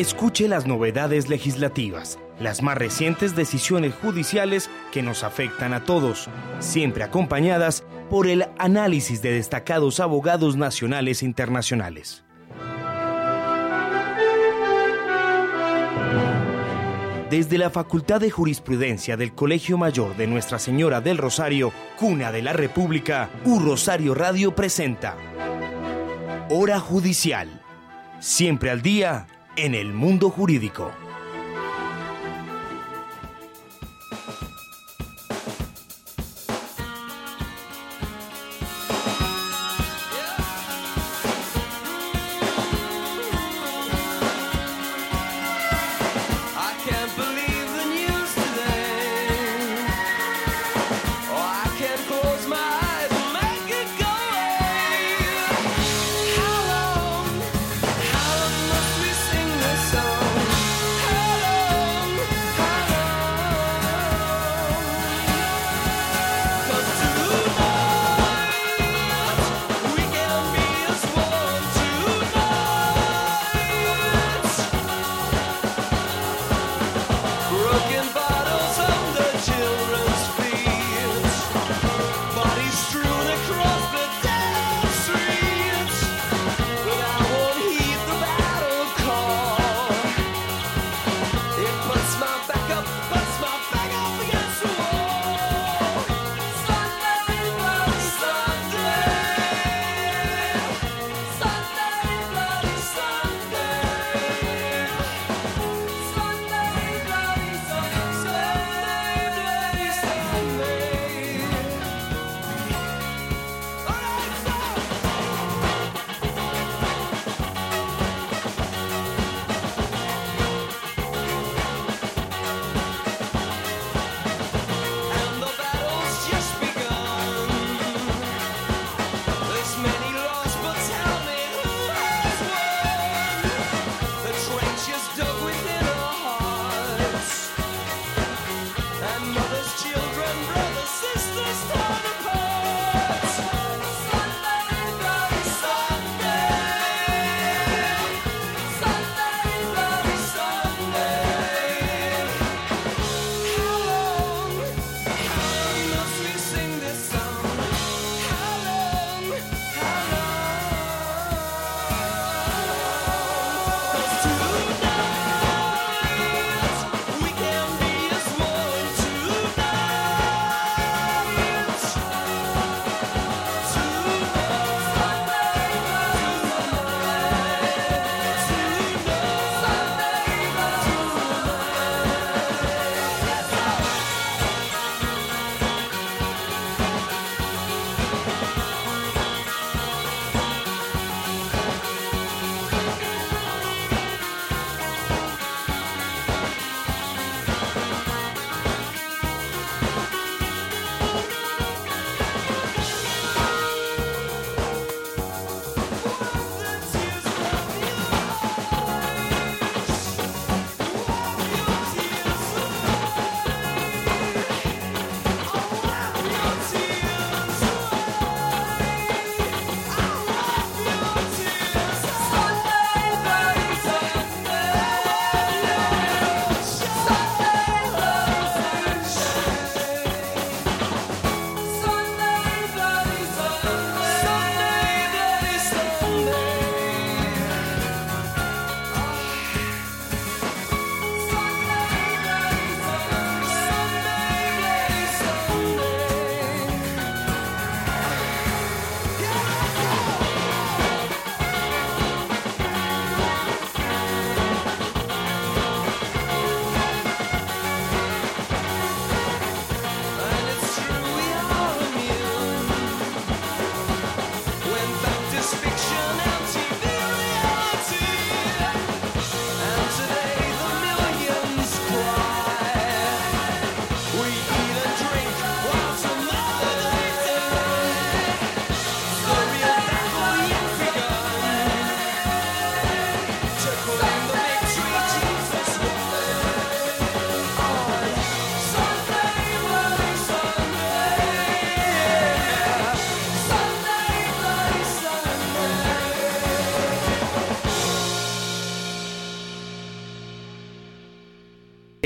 Escuche las novedades legislativas, las más recientes decisiones judiciales que nos afectan a todos, siempre acompañadas por el análisis de destacados abogados nacionales e internacionales. Desde la Facultad de Jurisprudencia del Colegio Mayor de Nuestra Señora del Rosario, Cuna de la República, U Rosario Radio presenta Hora Judicial. Siempre al día en el mundo jurídico.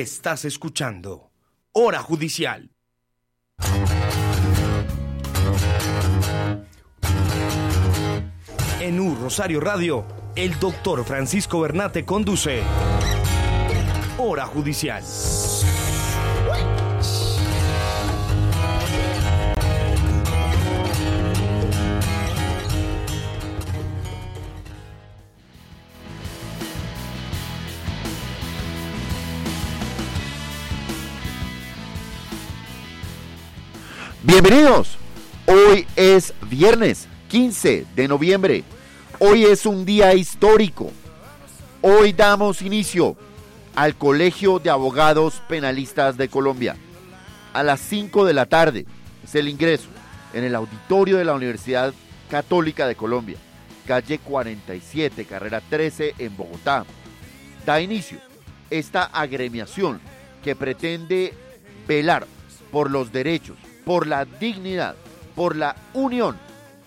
Estás escuchando Hora Judicial. En U Rosario Radio, el doctor Francisco Bernate conduce Hora Judicial. Bienvenidos. Hoy es viernes 15 de noviembre. Hoy es un día histórico. Hoy damos inicio al Colegio de Abogados Penalistas de Colombia. A las 5 de la tarde es el ingreso en el auditorio de la Universidad Católica de Colombia, calle 47, carrera 13 en Bogotá. Da inicio esta agremiación que pretende velar por los derechos, por la dignidad, por la unión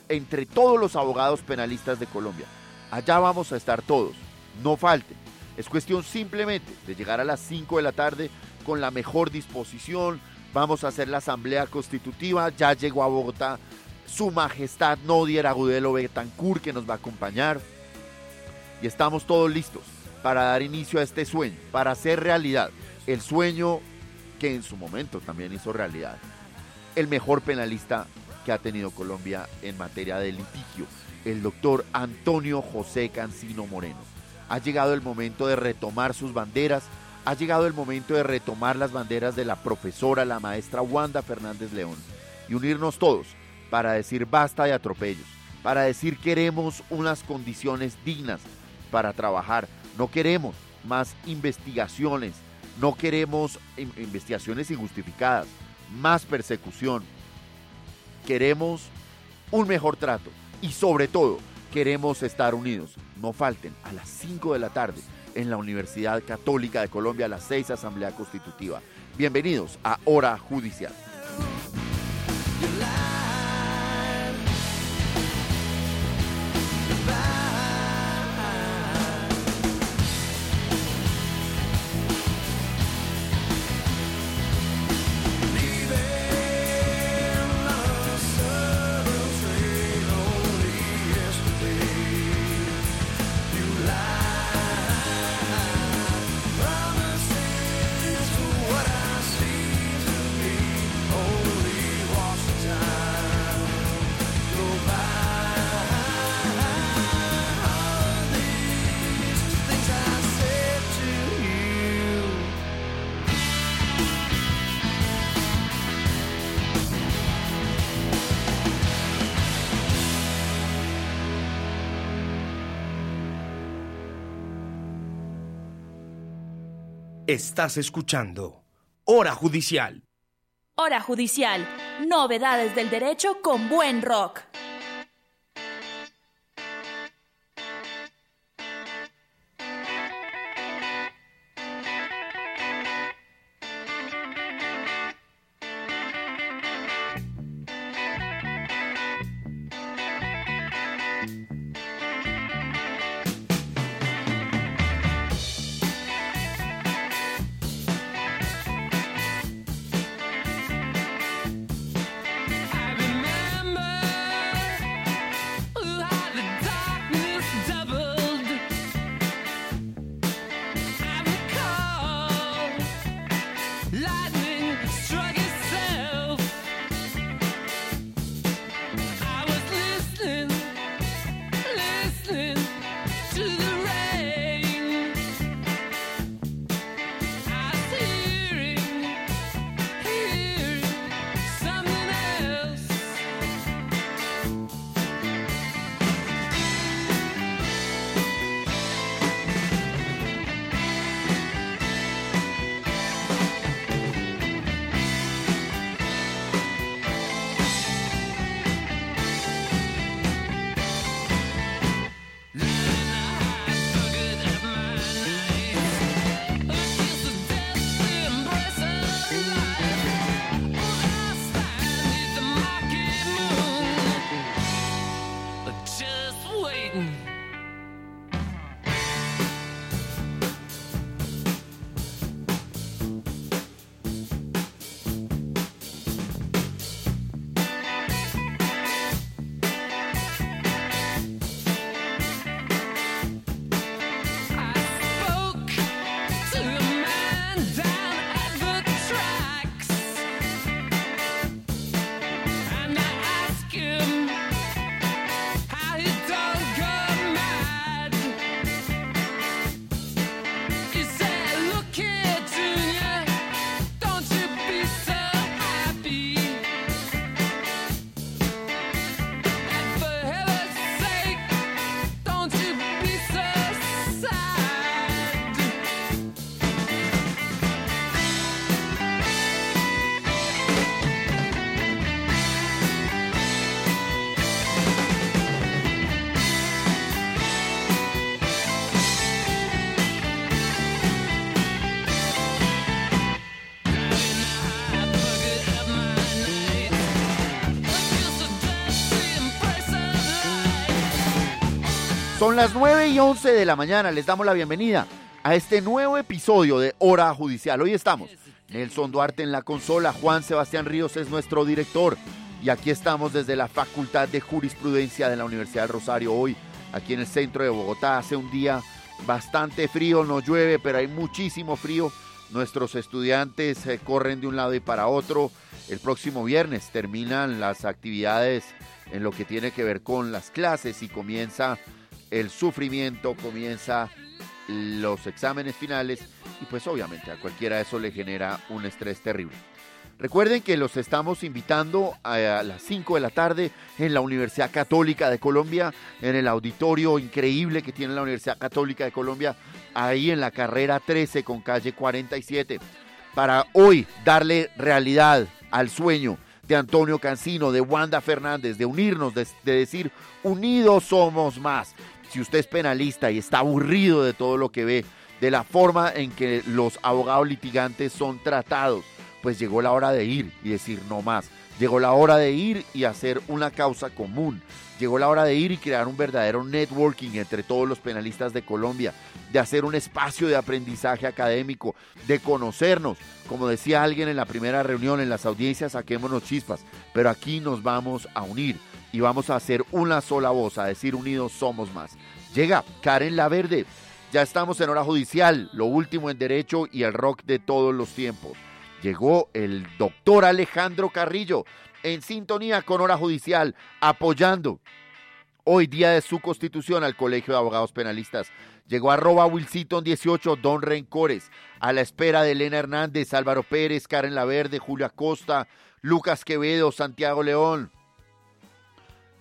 entre todos los abogados penalistas de Colombia. Allá vamos a estar todos, no falten. Es cuestión simplemente de llegar a las 5 de la tarde con la mejor disposición. Vamos a hacer la asamblea constitutiva. Ya llegó a Bogotá su majestad Nodier Agudelo Betancourt que nos va a acompañar. Y estamos todos listos para dar inicio a este sueño, para hacer realidad el sueño que en su momento también hizo realidad. El mejor penalista que ha tenido Colombia en materia de litigio, el doctor Antonio José Cancino Moreno. Ha llegado el momento de retomar sus banderas, ha llegado el momento de retomar las banderas de la profesora, la maestra Wanda Fernández León, y unirnos todos para decir basta de atropellos, para decir queremos unas condiciones dignas para trabajar, no queremos más investigaciones, no queremos investigaciones injustificadas, más persecución, queremos un mejor trato y sobre todo queremos estar unidos. No falten a las 5 de la tarde en la Universidad Católica de Colombia a las 6 Asamblea Constitutiva. Bienvenidos a Hora Judicial. Estás escuchando Hora Judicial. Hora Judicial. Novedades del derecho con buen rock. Las 9 y 11 de la mañana. Les damos la bienvenida a este nuevo episodio de Hora Judicial. Hoy estamos Nelson Duarte en la consola, Juan Sebastián Ríos es nuestro director y aquí estamos desde la Facultad de Jurisprudencia de la Universidad del Rosario. Hoy, aquí en el centro de Bogotá, hace un día bastante frío, no llueve, pero hay muchísimo frío. Nuestros estudiantes eh, corren de un lado y para otro. El próximo viernes terminan las actividades en lo que tiene que ver con las clases y comienza el sufrimiento, comienza los exámenes finales y pues obviamente a cualquiera eso le genera un estrés terrible. Recuerden que los estamos invitando a las 5 de la tarde en la Universidad Católica de Colombia, en el auditorio increíble que tiene la Universidad Católica de Colombia, ahí en la carrera 13 con calle 47, para hoy darle realidad al sueño de Antonio Cancino, de Wanda Fernández, de unirnos, de, de decir, unidos somos más. Si usted es penalista y está aburrido de todo lo que ve, de la forma en que los abogados litigantes son tratados, pues llegó la hora de ir y decir no más. Llegó la hora de ir y hacer una causa común. Llegó la hora de ir y crear un verdadero networking entre todos los penalistas de Colombia, de hacer un espacio de aprendizaje académico, de conocernos. Como decía alguien en la primera reunión, en las audiencias, saquémonos chispas, pero aquí nos vamos a unir y vamos a hacer una sola voz, a decir unidos somos más. Llega Karen Laverde, ya estamos en hora judicial, lo último en derecho y el rock de todos los tiempos. Llegó el doctor Alejandro Carrillo en sintonía con hora judicial, apoyando hoy día de su constitución al Colegio de Abogados Penalistas. Llegó arroba Wilsiton 18, Don Rencores, a la espera de Elena Hernández, Álvaro Pérez, Karen Laverde, Julia Costa, Lucas Quevedo, Santiago León.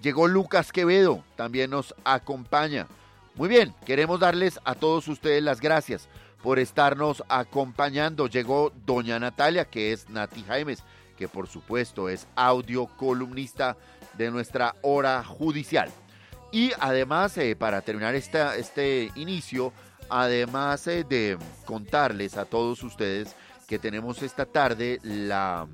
Llegó Lucas Quevedo, también nos acompaña. Muy bien, queremos darles a todos ustedes las gracias por estarnos acompañando. Llegó doña Natalia, que es Nati Jaimes, que por supuesto es audio columnista de nuestra hora judicial. Y además, eh, para terminar este inicio, además eh, de contarles a todos ustedes que tenemos esta tarde la,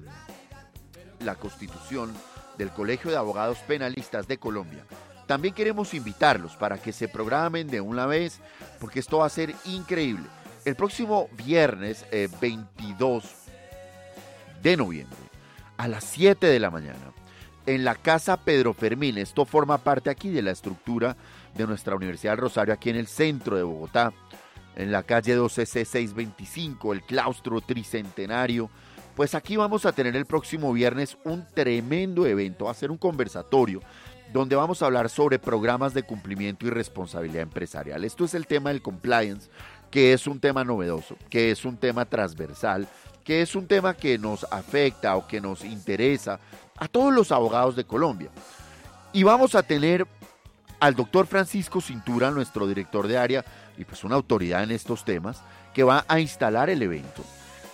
la constitución del Colegio de Abogados Penalistas de Colombia. También queremos invitarlos para que se programen de una vez, porque esto va a ser increíble. El próximo viernes eh, 22 de noviembre, a las 7 de la mañana, en la Casa Pedro Fermín, esto forma parte aquí de la estructura de nuestra Universidad del Rosario, aquí en el centro de Bogotá, en la calle 12C 625, el claustro tricentenario. Pues aquí vamos a tener el próximo viernes un tremendo evento, va a ser un conversatorio donde vamos a hablar sobre programas de cumplimiento y responsabilidad empresarial. Esto es el tema del compliance, que es un tema novedoso, que es un tema transversal, que es un tema que nos afecta o que nos interesa a todos los abogados de Colombia. Y vamos a tener al doctor Francisco Cintura, nuestro director de área y pues una autoridad en estos temas, que va a instalar el evento.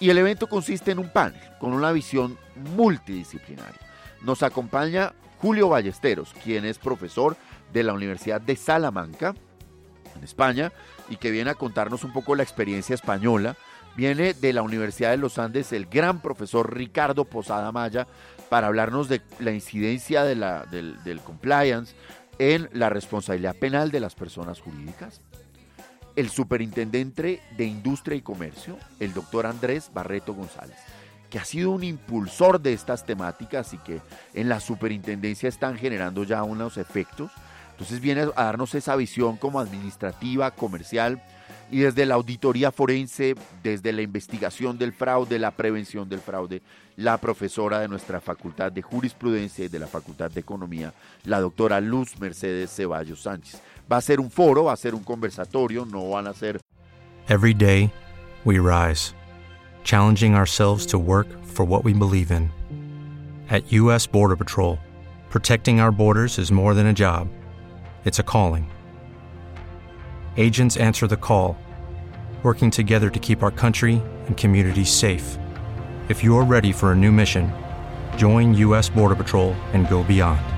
Y el evento consiste en un panel con una visión multidisciplinaria. Nos acompaña Julio Ballesteros, quien es profesor de la Universidad de Salamanca, en España, y que viene a contarnos un poco la experiencia española. Viene de la Universidad de los Andes el gran profesor Ricardo Posada Maya para hablarnos de la incidencia de la, del, del compliance en la responsabilidad penal de las personas jurídicas. El superintendente de Industria y Comercio, el doctor Andrés Barreto González que ha sido un impulsor de estas temáticas y que en la superintendencia están generando ya unos efectos. Entonces viene a darnos esa visión como administrativa, comercial y desde la auditoría forense, desde la investigación del fraude, la prevención del fraude, la profesora de nuestra Facultad de Jurisprudencia y de la Facultad de Economía, la doctora Luz Mercedes Ceballos Sánchez. Va a ser un foro, va a ser un conversatorio, no van a ser... Every day, we rise, challenging ourselves to work for what we believe in. At U.S. Border Patrol, protecting our borders is more than a job, it's a calling. Agents answer the call, working together to keep our country and communities safe. If you're ready for a new mission, join U.S. Border Patrol and go beyond.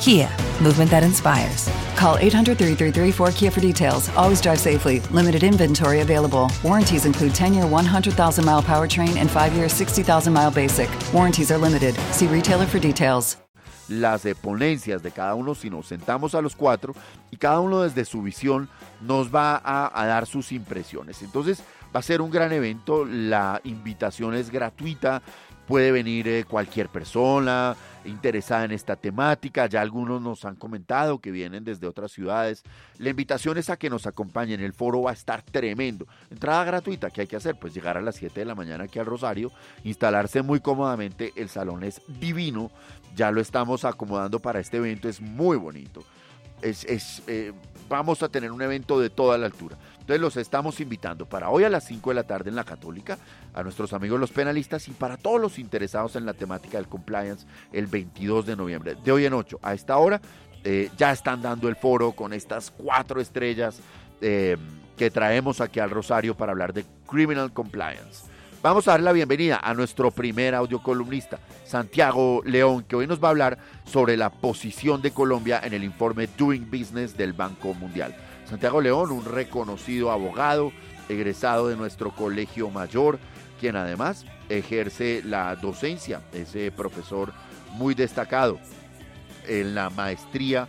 Kia, movement that inspires. Call 800 333 4KIA for details. Always drive safely. Limited inventory available. Warranties include 10 year 100,000 mile powertrain and 5 year 60,000 mile basic. Warranties are limited. See retailer for details. las ponencias de cada uno, si nos sentamos a los cuatro y cada uno desde su visión nos va a, a dar sus impresiones. Entonces va a ser un gran evento, la invitación es gratuita, puede venir eh, cualquier persona interesada en esta temática, ya algunos nos han comentado que vienen desde otras ciudades. La invitación es a que nos acompañen, el foro va a estar tremendo. Entrada gratuita, ¿qué hay que hacer? Pues llegar a las 7 de la mañana aquí al Rosario, instalarse muy cómodamente, el salón es divino, ya lo estamos acomodando para este evento, es muy bonito. Es, es, eh, vamos a tener un evento de toda la altura. Entonces los estamos invitando para hoy a las 5 de la tarde en la Católica, a nuestros amigos los penalistas y para todos los interesados en la temática del compliance el 22 de noviembre. De hoy en 8 a esta hora eh, ya están dando el foro con estas cuatro estrellas eh, que traemos aquí al Rosario para hablar de Criminal Compliance. Vamos a dar la bienvenida a nuestro primer audiocolumnista, Santiago León, que hoy nos va a hablar sobre la posición de Colombia en el informe Doing Business del Banco Mundial. Santiago León, un reconocido abogado, egresado de nuestro colegio mayor, quien además ejerce la docencia, ese profesor muy destacado en la maestría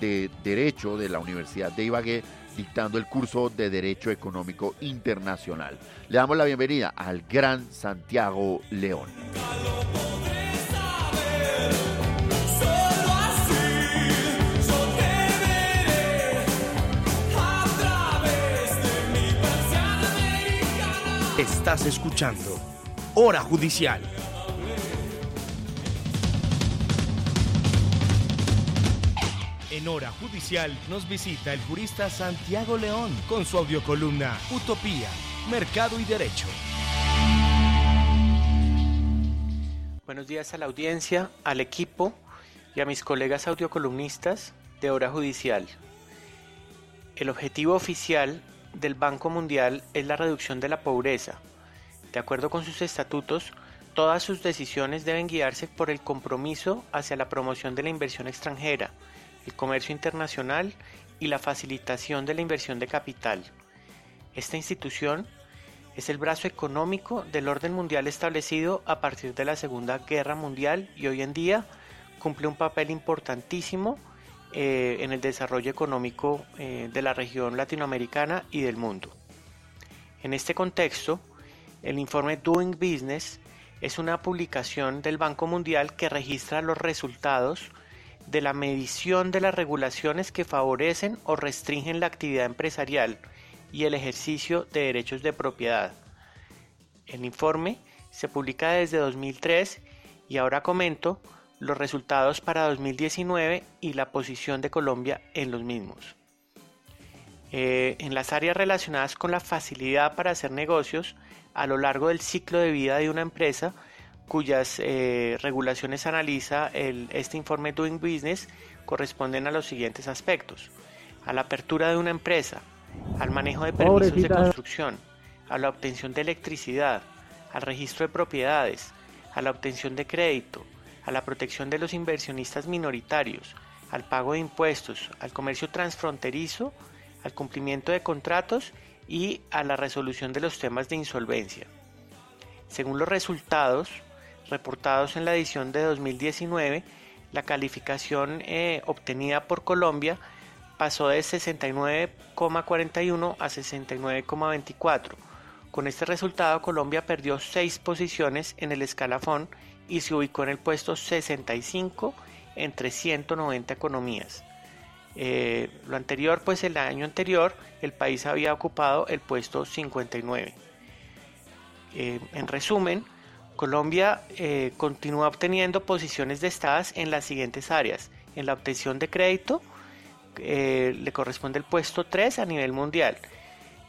de Derecho de la Universidad de Ibagué, dictando el curso de Derecho Económico Internacional. Le damos la bienvenida al gran Santiago León. Estás escuchando Hora Judicial. En Hora Judicial nos visita el jurista Santiago León con su audiocolumna Utopía, Mercado y Derecho. Buenos días a la audiencia, al equipo y a mis colegas audiocolumnistas de Hora Judicial. El objetivo oficial del Banco Mundial es la reducción de la pobreza. De acuerdo con sus estatutos, todas sus decisiones deben guiarse por el compromiso hacia la promoción de la inversión extranjera, el comercio internacional y la facilitación de la inversión de capital. Esta institución es el brazo económico del orden mundial establecido a partir de la Segunda Guerra Mundial y hoy en día cumple un papel importantísimo eh, en el desarrollo económico eh, de la región latinoamericana y del mundo. En este contexto, el informe Doing Business es una publicación del Banco Mundial que registra los resultados de la medición de las regulaciones que favorecen o restringen la actividad empresarial y el ejercicio de derechos de propiedad. El informe se publica desde 2003 y ahora comento los resultados para 2019 y la posición de Colombia en los mismos. Eh, en las áreas relacionadas con la facilidad para hacer negocios a lo largo del ciclo de vida de una empresa, cuyas eh, regulaciones analiza el- este informe Doing Business, corresponden a los siguientes aspectos. A la apertura de una empresa, al manejo de permisos de construcción, a la obtención de electricidad, al registro de propiedades, a la obtención de crédito, a la protección de los inversionistas minoritarios, al pago de impuestos, al comercio transfronterizo, al cumplimiento de contratos y a la resolución de los temas de insolvencia. Según los resultados reportados en la edición de 2019, la calificación eh, obtenida por Colombia pasó de 69,41 a 69,24. Con este resultado, Colombia perdió 6 posiciones en el escalafón y se ubicó en el puesto 65 entre 190 economías. Eh, lo anterior, pues el año anterior, el país había ocupado el puesto 59. Eh, en resumen, Colombia eh, continúa obteniendo posiciones destacadas en las siguientes áreas. En la obtención de crédito le corresponde el puesto 3 a nivel mundial.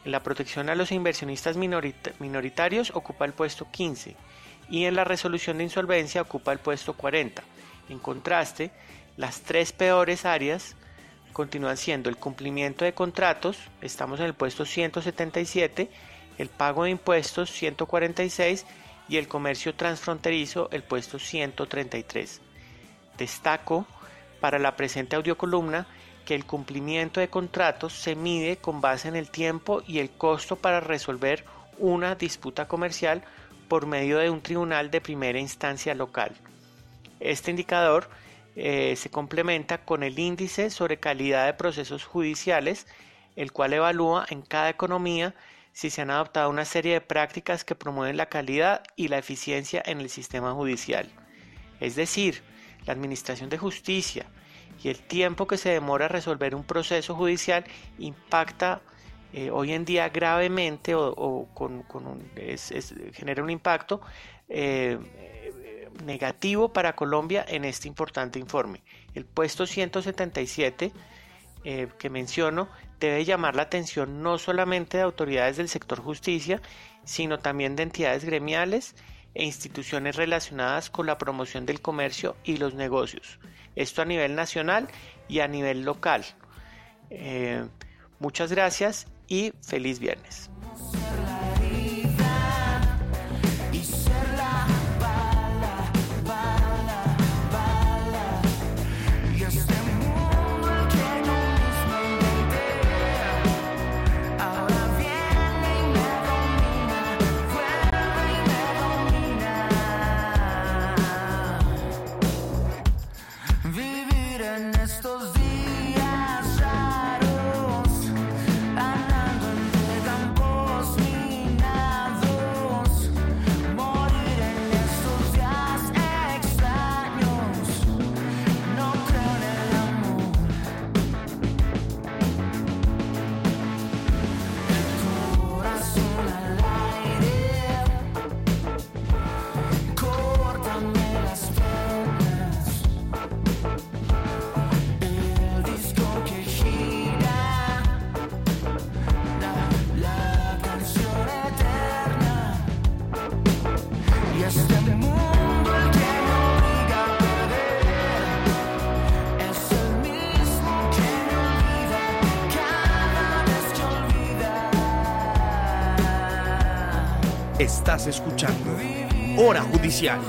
En la protección a los inversionistas minorita- minoritarios ocupa el puesto 15 y en la resolución de insolvencia ocupa el puesto 40. En contraste, las tres peores áreas continúan siendo el cumplimiento de contratos, estamos en el puesto 177, el pago de impuestos 146 y el comercio transfronterizo el puesto 133. Destaco para la presente audiocolumna que el cumplimiento de contratos se mide con base en el tiempo y el costo para resolver una disputa comercial por medio de un tribunal de primera instancia local. Este indicador eh, se complementa con el índice sobre calidad de procesos judiciales, el cual evalúa en cada economía si se han adoptado una serie de prácticas que promueven la calidad y la eficiencia en el sistema judicial. Es decir, la Administración de Justicia y el tiempo que se demora a resolver un proceso judicial impacta eh, hoy en día gravemente o, con, un, genera un impacto eh, negativo para Colombia en este importante informe. El puesto 177 eh, que menciono debe llamar la atención no solamente de autoridades del sector justicia, sino también de entidades gremiales e instituciones relacionadas con la promoción del comercio y los negocios. Esto a nivel nacional y a nivel local. Eh, muchas gracias y feliz viernes. Estás escuchando Hora Judicial.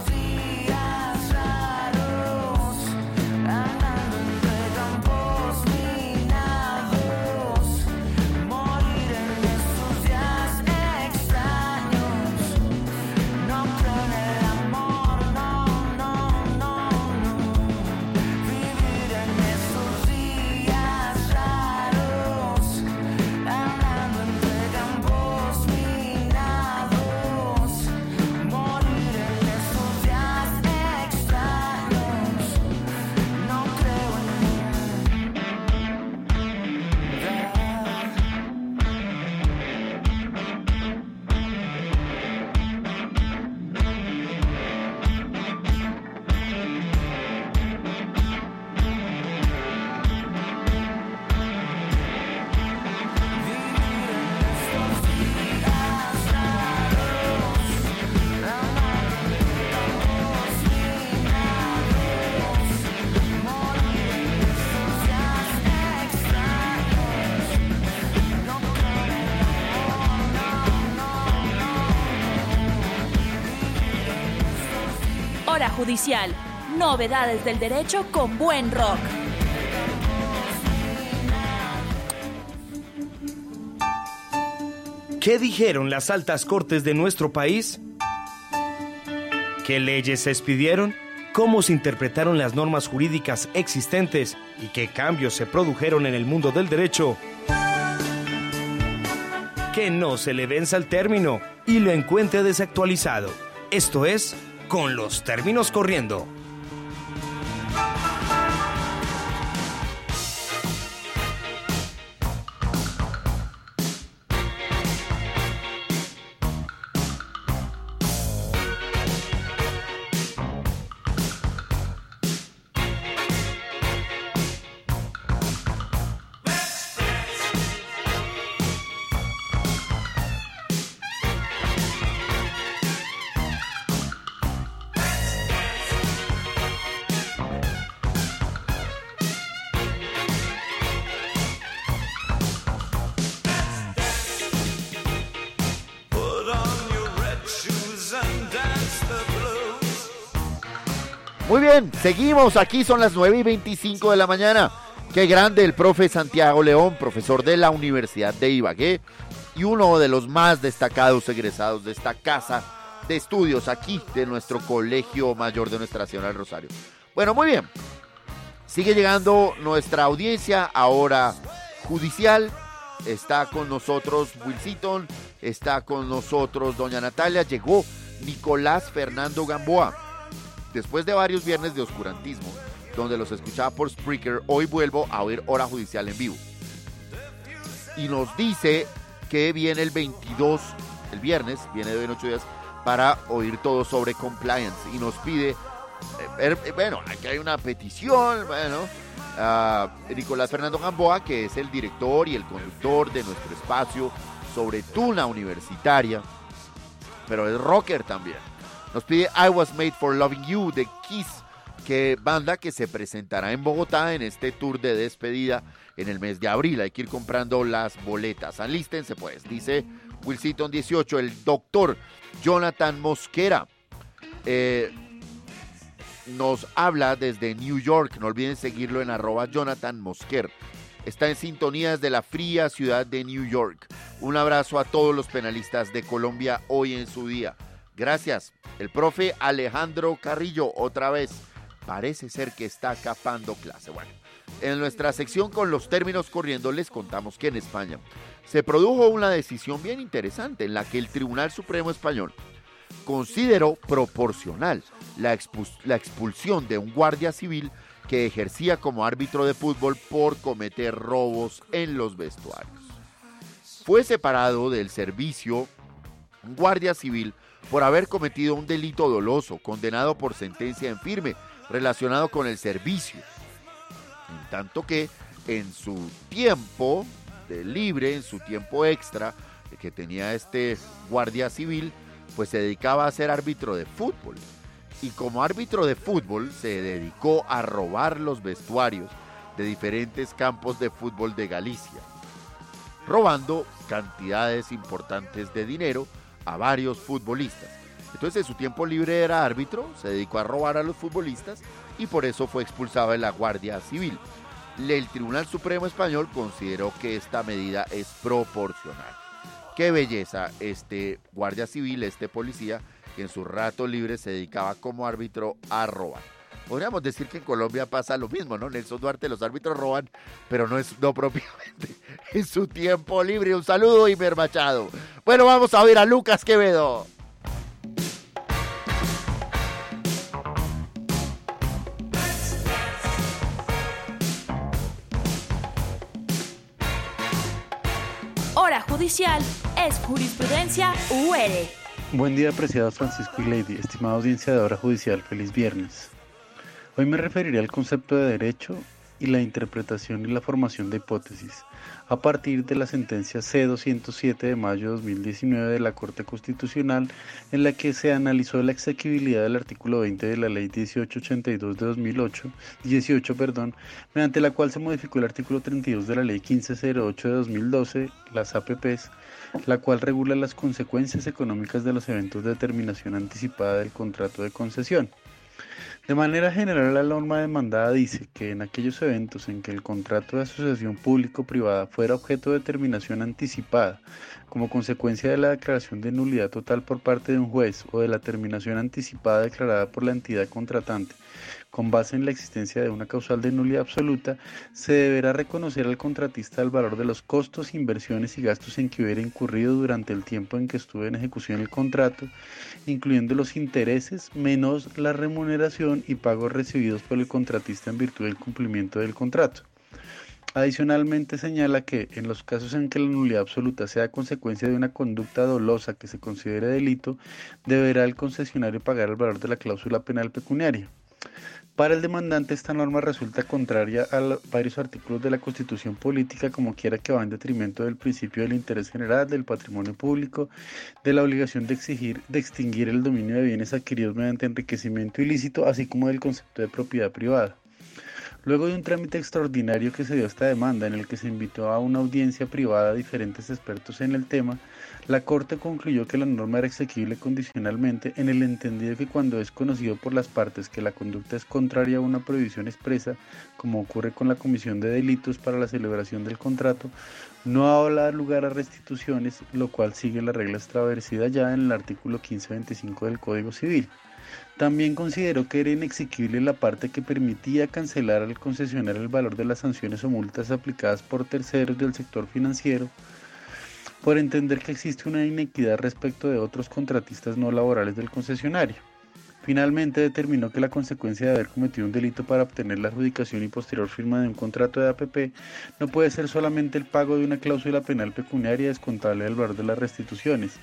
Novedades del derecho con buen rock. ¿Qué dijeron las altas cortes de nuestro país? ¿Qué leyes se expidieron? ¿Cómo se interpretaron las normas jurídicas existentes y qué cambios se produjeron en el mundo del derecho? Que no se le venza el término y lo encuentre desactualizado. Esto es con los términos corriendo. Seguimos. Aquí son las 9 y 25 de la mañana. Qué grande el profe Santiago León, profesor de la Universidad de Ibagué y uno de los más destacados egresados de esta casa de estudios aquí de nuestro Colegio Mayor de Nuestra Señora del Rosario. Bueno, muy bien. Sigue llegando nuestra audiencia ahora judicial. Está con nosotros Wilson, está con nosotros doña Natalia, llegó Nicolás Fernando Gamboa. Después de varios viernes de oscurantismo, donde los escuchaba por Spreaker, hoy vuelvo a oír Hora Judicial en vivo. Y nos dice que viene el 22, el viernes, viene de 8 días, para oír todo sobre compliance. Y nos pide, eh, ver- eh, bueno, aquí hay una petición, bueno, a Nicolás Fernando Gamboa, que es el director y el conductor de nuestro espacio sobre Tuna Universitaria, pero es rocker también. Nos pide I Was Made for Loving You de Kiss, que banda que se presentará en Bogotá en este tour de despedida en el mes de abril. Hay que ir comprando las boletas. Alístense pues, dice Wilson 18, el doctor Jonathan Mosquera. Eh, nos habla desde New York. No olviden seguirlo en arroba Jonathan Mosquer. Está en sintonía desde la fría ciudad de New York. Un abrazo a todos los penalistas de Colombia hoy en su día. Gracias. El profe Alejandro Carrillo, otra vez. Parece ser que está capando clase. Bueno, en nuestra sección con los términos corriendo les contamos que en España se produjo una decisión bien interesante en la que el Tribunal Supremo Español consideró proporcional la, la expulsión de un guardia civil que ejercía como árbitro de fútbol por cometer robos en los vestuarios. Fue separado del servicio un guardia civil por haber cometido un delito doloso, condenado por sentencia en firme, relacionado con el servicio. En tanto que en su tiempo de libre, en su tiempo extra que tenía este guardia civil, pues se dedicaba a ser árbitro de fútbol. Y como árbitro de fútbol se dedicó a robar los vestuarios de diferentes campos de fútbol de Galicia, robando cantidades importantes de dinero a varios futbolistas. Entonces en su tiempo libre era árbitro, se dedicó a robar a los futbolistas y por eso fue expulsado de la Guardia Civil. El Tribunal Supremo Español consideró que esta medida es proporcional. Qué belleza este guardia civil, este policía, que en su rato libre se dedicaba como árbitro a robar. Podríamos decir que en Colombia pasa lo mismo, ¿no? Nelson Duarte, los árbitros roban, pero no es no propiamente en su tiempo libre. Un saludo, Imer Machado. Bueno, vamos a ver a Lucas Quevedo. Hora judicial es jurisprudencia UR. Buen día, apreciado Francisco y Lady, estimada audiencia de Hora Judicial, feliz viernes. Hoy me referiré al concepto de derecho y la interpretación y la formación de hipótesis, a partir de la sentencia C-207 de mayo de 2019 de la Corte Constitucional, en la que se analizó la exequibilidad del artículo 20 de la Ley 1882 de 2008, 18, perdón, mediante la cual se modificó el artículo 32 de la Ley 1508 de 2012, las APPs, la cual regula las consecuencias económicas de los eventos de terminación anticipada del contrato de concesión. De manera general, la norma demandada dice que en aquellos eventos en que el contrato de asociación público-privada fuera objeto de terminación anticipada, como consecuencia de la declaración de nulidad total por parte de un juez o de la terminación anticipada declarada por la entidad contratante, con base en la existencia de una causal de nulidad absoluta, se deberá reconocer al contratista el valor de los costos, inversiones y gastos en que hubiera incurrido durante el tiempo en que estuvo en ejecución el contrato, incluyendo los intereses menos la remuneración y pagos recibidos por el contratista en virtud del cumplimiento del contrato. Adicionalmente señala que en los casos en que la nulidad absoluta sea consecuencia de una conducta dolosa que se considere delito, deberá el concesionario pagar el valor de la cláusula penal pecuniaria. Para el demandante esta norma resulta contraria a varios artículos de la Constitución Política, como quiera que va en detrimento del principio del interés general, del patrimonio público, de la obligación de exigir, de extinguir el dominio de bienes adquiridos mediante enriquecimiento ilícito, así como del concepto de propiedad privada. Luego de un trámite extraordinario que se dio a esta demanda, en el que se invitó a una audiencia privada a diferentes expertos en el tema, la Corte concluyó que la norma era exequible condicionalmente en el entendido que cuando es conocido por las partes que la conducta es contraria a una prohibición expresa, como ocurre con la comisión de delitos para la celebración del contrato, no habrá lugar a restituciones, lo cual sigue la regla establecida ya en el artículo 1525 del Código Civil. También consideró que era inexequible la parte que permitía cancelar al concesionario el valor de las sanciones o multas aplicadas por terceros del sector financiero, por entender que existe una inequidad respecto de otros contratistas no laborales del concesionario. Finalmente determinó que la consecuencia de haber cometido un delito para obtener la adjudicación y posterior firma de un contrato de APP no puede ser solamente el pago de una cláusula penal pecuniaria descontable del valor de las restituciones.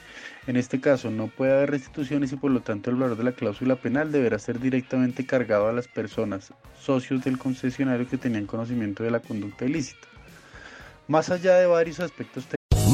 En este caso no puede haber restituciones y por lo tanto el valor de la cláusula penal deberá ser directamente cargado a las personas, socios del concesionario que tenían conocimiento de la conducta ilícita. Más allá de varios aspectos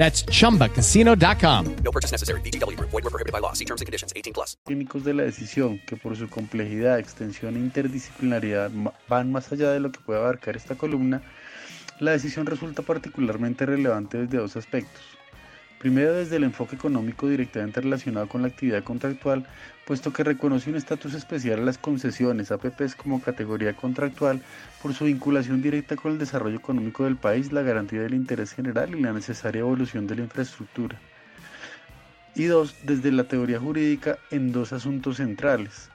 That's chumbacasino.com. No purchase necessary. BGW. Void were prohibited by law. See terms and conditions. 18 plus. técnicos de la decisión, que por su complejidad, extensión e interdisciplinaridad van más allá de lo que puede abarcar esta columna, la decisión resulta particularmente relevante desde dos aspectos. Primero, desde el enfoque económico directamente relacionado con la actividad contractual, puesto que reconoce un estatus especial a las concesiones APPs como categoría contractual por su vinculación directa con el desarrollo económico del país, la garantía del interés general y la necesaria evolución de la infraestructura y dos, desde la teoría jurídica en dos asuntos centrales.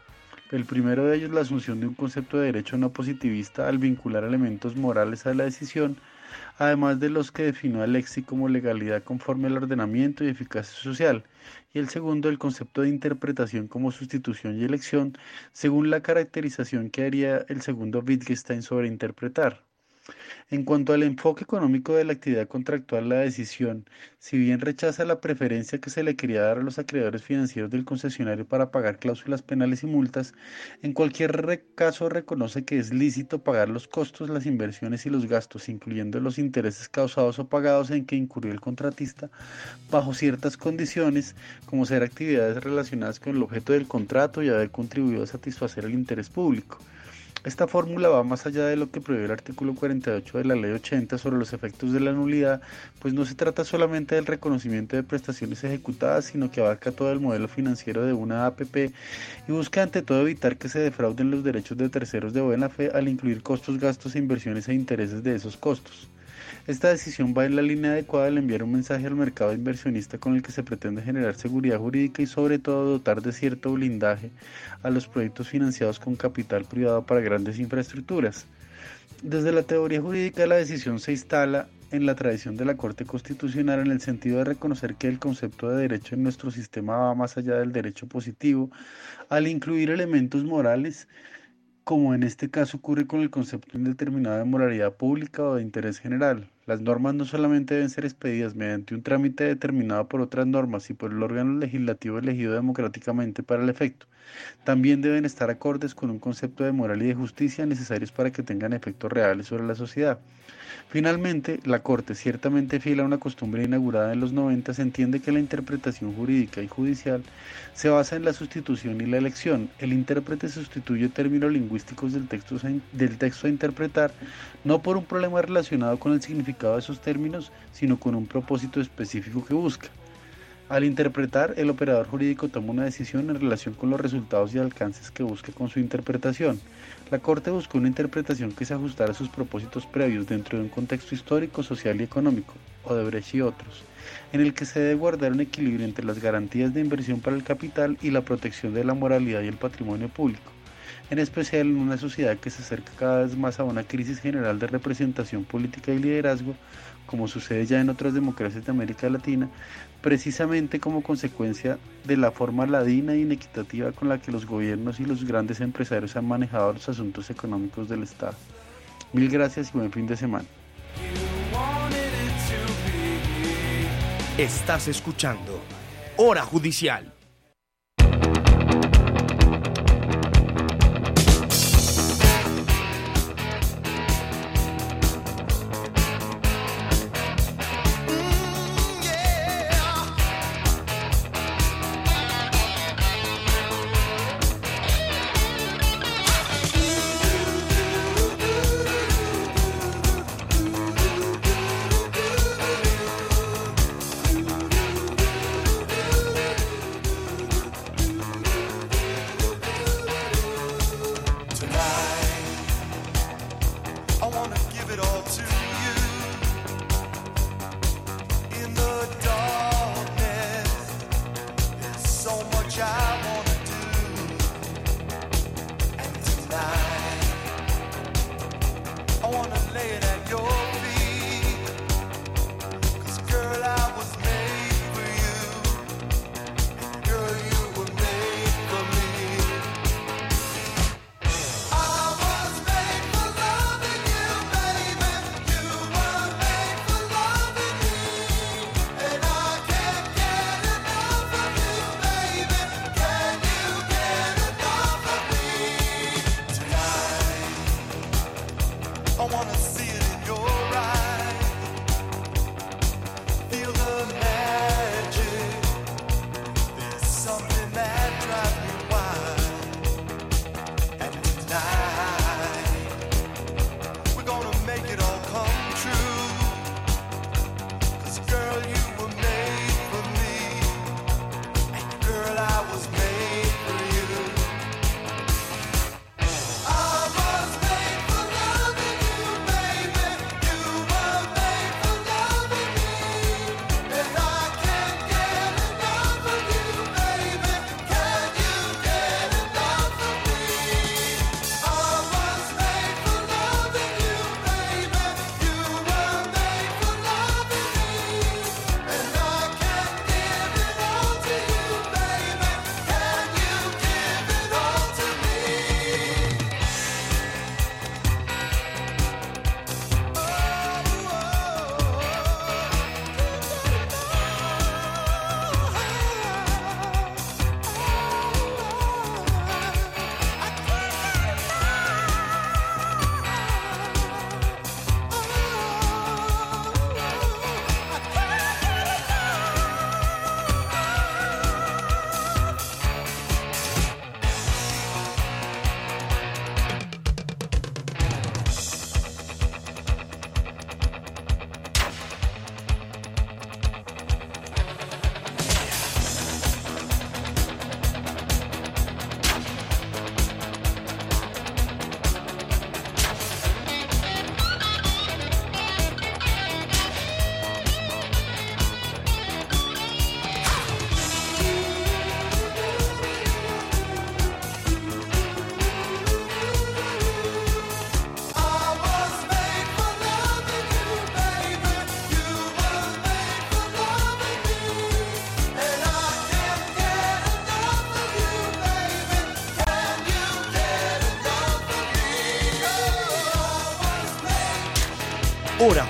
El primero de ellos, la asunción de un concepto de derecho no positivista al vincular elementos morales a la decisión, además de los que definió Alexi como legalidad conforme al ordenamiento y eficacia social, y el segundo, el concepto de interpretación como sustitución y elección, según la caracterización que haría el segundo Wittgenstein sobre interpretar. En cuanto al enfoque económico de la actividad contractual, la decisión, si bien rechaza la preferencia que se le quería dar a los acreedores financieros del concesionario para pagar cláusulas penales y multas, en cualquier caso reconoce que es lícito pagar los costos, las inversiones y los gastos, incluyendo los intereses causados o pagados en que incurrió el contratista, bajo ciertas condiciones, como ser actividades relacionadas con el objeto del contrato y haber contribuido a satisfacer el interés público. Esta fórmula va más allá de lo que prevé el artículo 48 de la Ley 80 sobre los efectos de la nulidad, pues no se trata solamente del reconocimiento de prestaciones ejecutadas, sino que abarca todo el modelo financiero de una APP y busca ante todo evitar que se defrauden los derechos de terceros de buena fe al incluir costos, gastos e inversiones e intereses de esos costos. Esta decisión va en la línea adecuada al enviar un mensaje al mercado inversionista con el que se pretende generar seguridad jurídica y sobre todo dotar de cierto blindaje a los proyectos financiados con capital privado para grandes infraestructuras. Desde la teoría jurídica la decisión se instala en la tradición de la Corte Constitucional en el sentido de reconocer que el concepto de derecho en nuestro sistema va más allá del derecho positivo al incluir elementos morales como en este caso ocurre con el concepto indeterminado de moralidad pública o de interés general. Las normas no solamente deben ser expedidas mediante un trámite determinado por otras normas y por el órgano legislativo elegido democráticamente para el efecto, también deben estar acordes con un concepto de moral y de justicia necesarios para que tengan efectos reales sobre la sociedad. Finalmente, la Corte, ciertamente fiel a una costumbre inaugurada en los 90, entiende que la interpretación jurídica y judicial se basa en la sustitución y la elección. El intérprete sustituye términos lingüísticos del texto, a interpretar, no por un problema relacionado con el significado de esos términos, sino con un propósito específico que busca. Al interpretar, el operador jurídico toma una decisión en relación con los resultados y alcances que busca con su interpretación. La Corte buscó una interpretación que se ajustara a sus propósitos previos dentro de un contexto histórico, social y económico, Odebrecht y otros, en el que se debe guardar un equilibrio entre las garantías de inversión para el capital y la protección de la moralidad y el patrimonio público, en especial en una sociedad que se acerca cada vez más a una crisis general de representación política y liderazgo, como sucede ya en otras democracias de América Latina, precisamente como consecuencia de la forma ladina e inequitativa con la que los gobiernos y los grandes empresarios han manejado los asuntos económicos del Estado. Mil gracias y buen fin de semana. Estás escuchando Hora Judicial.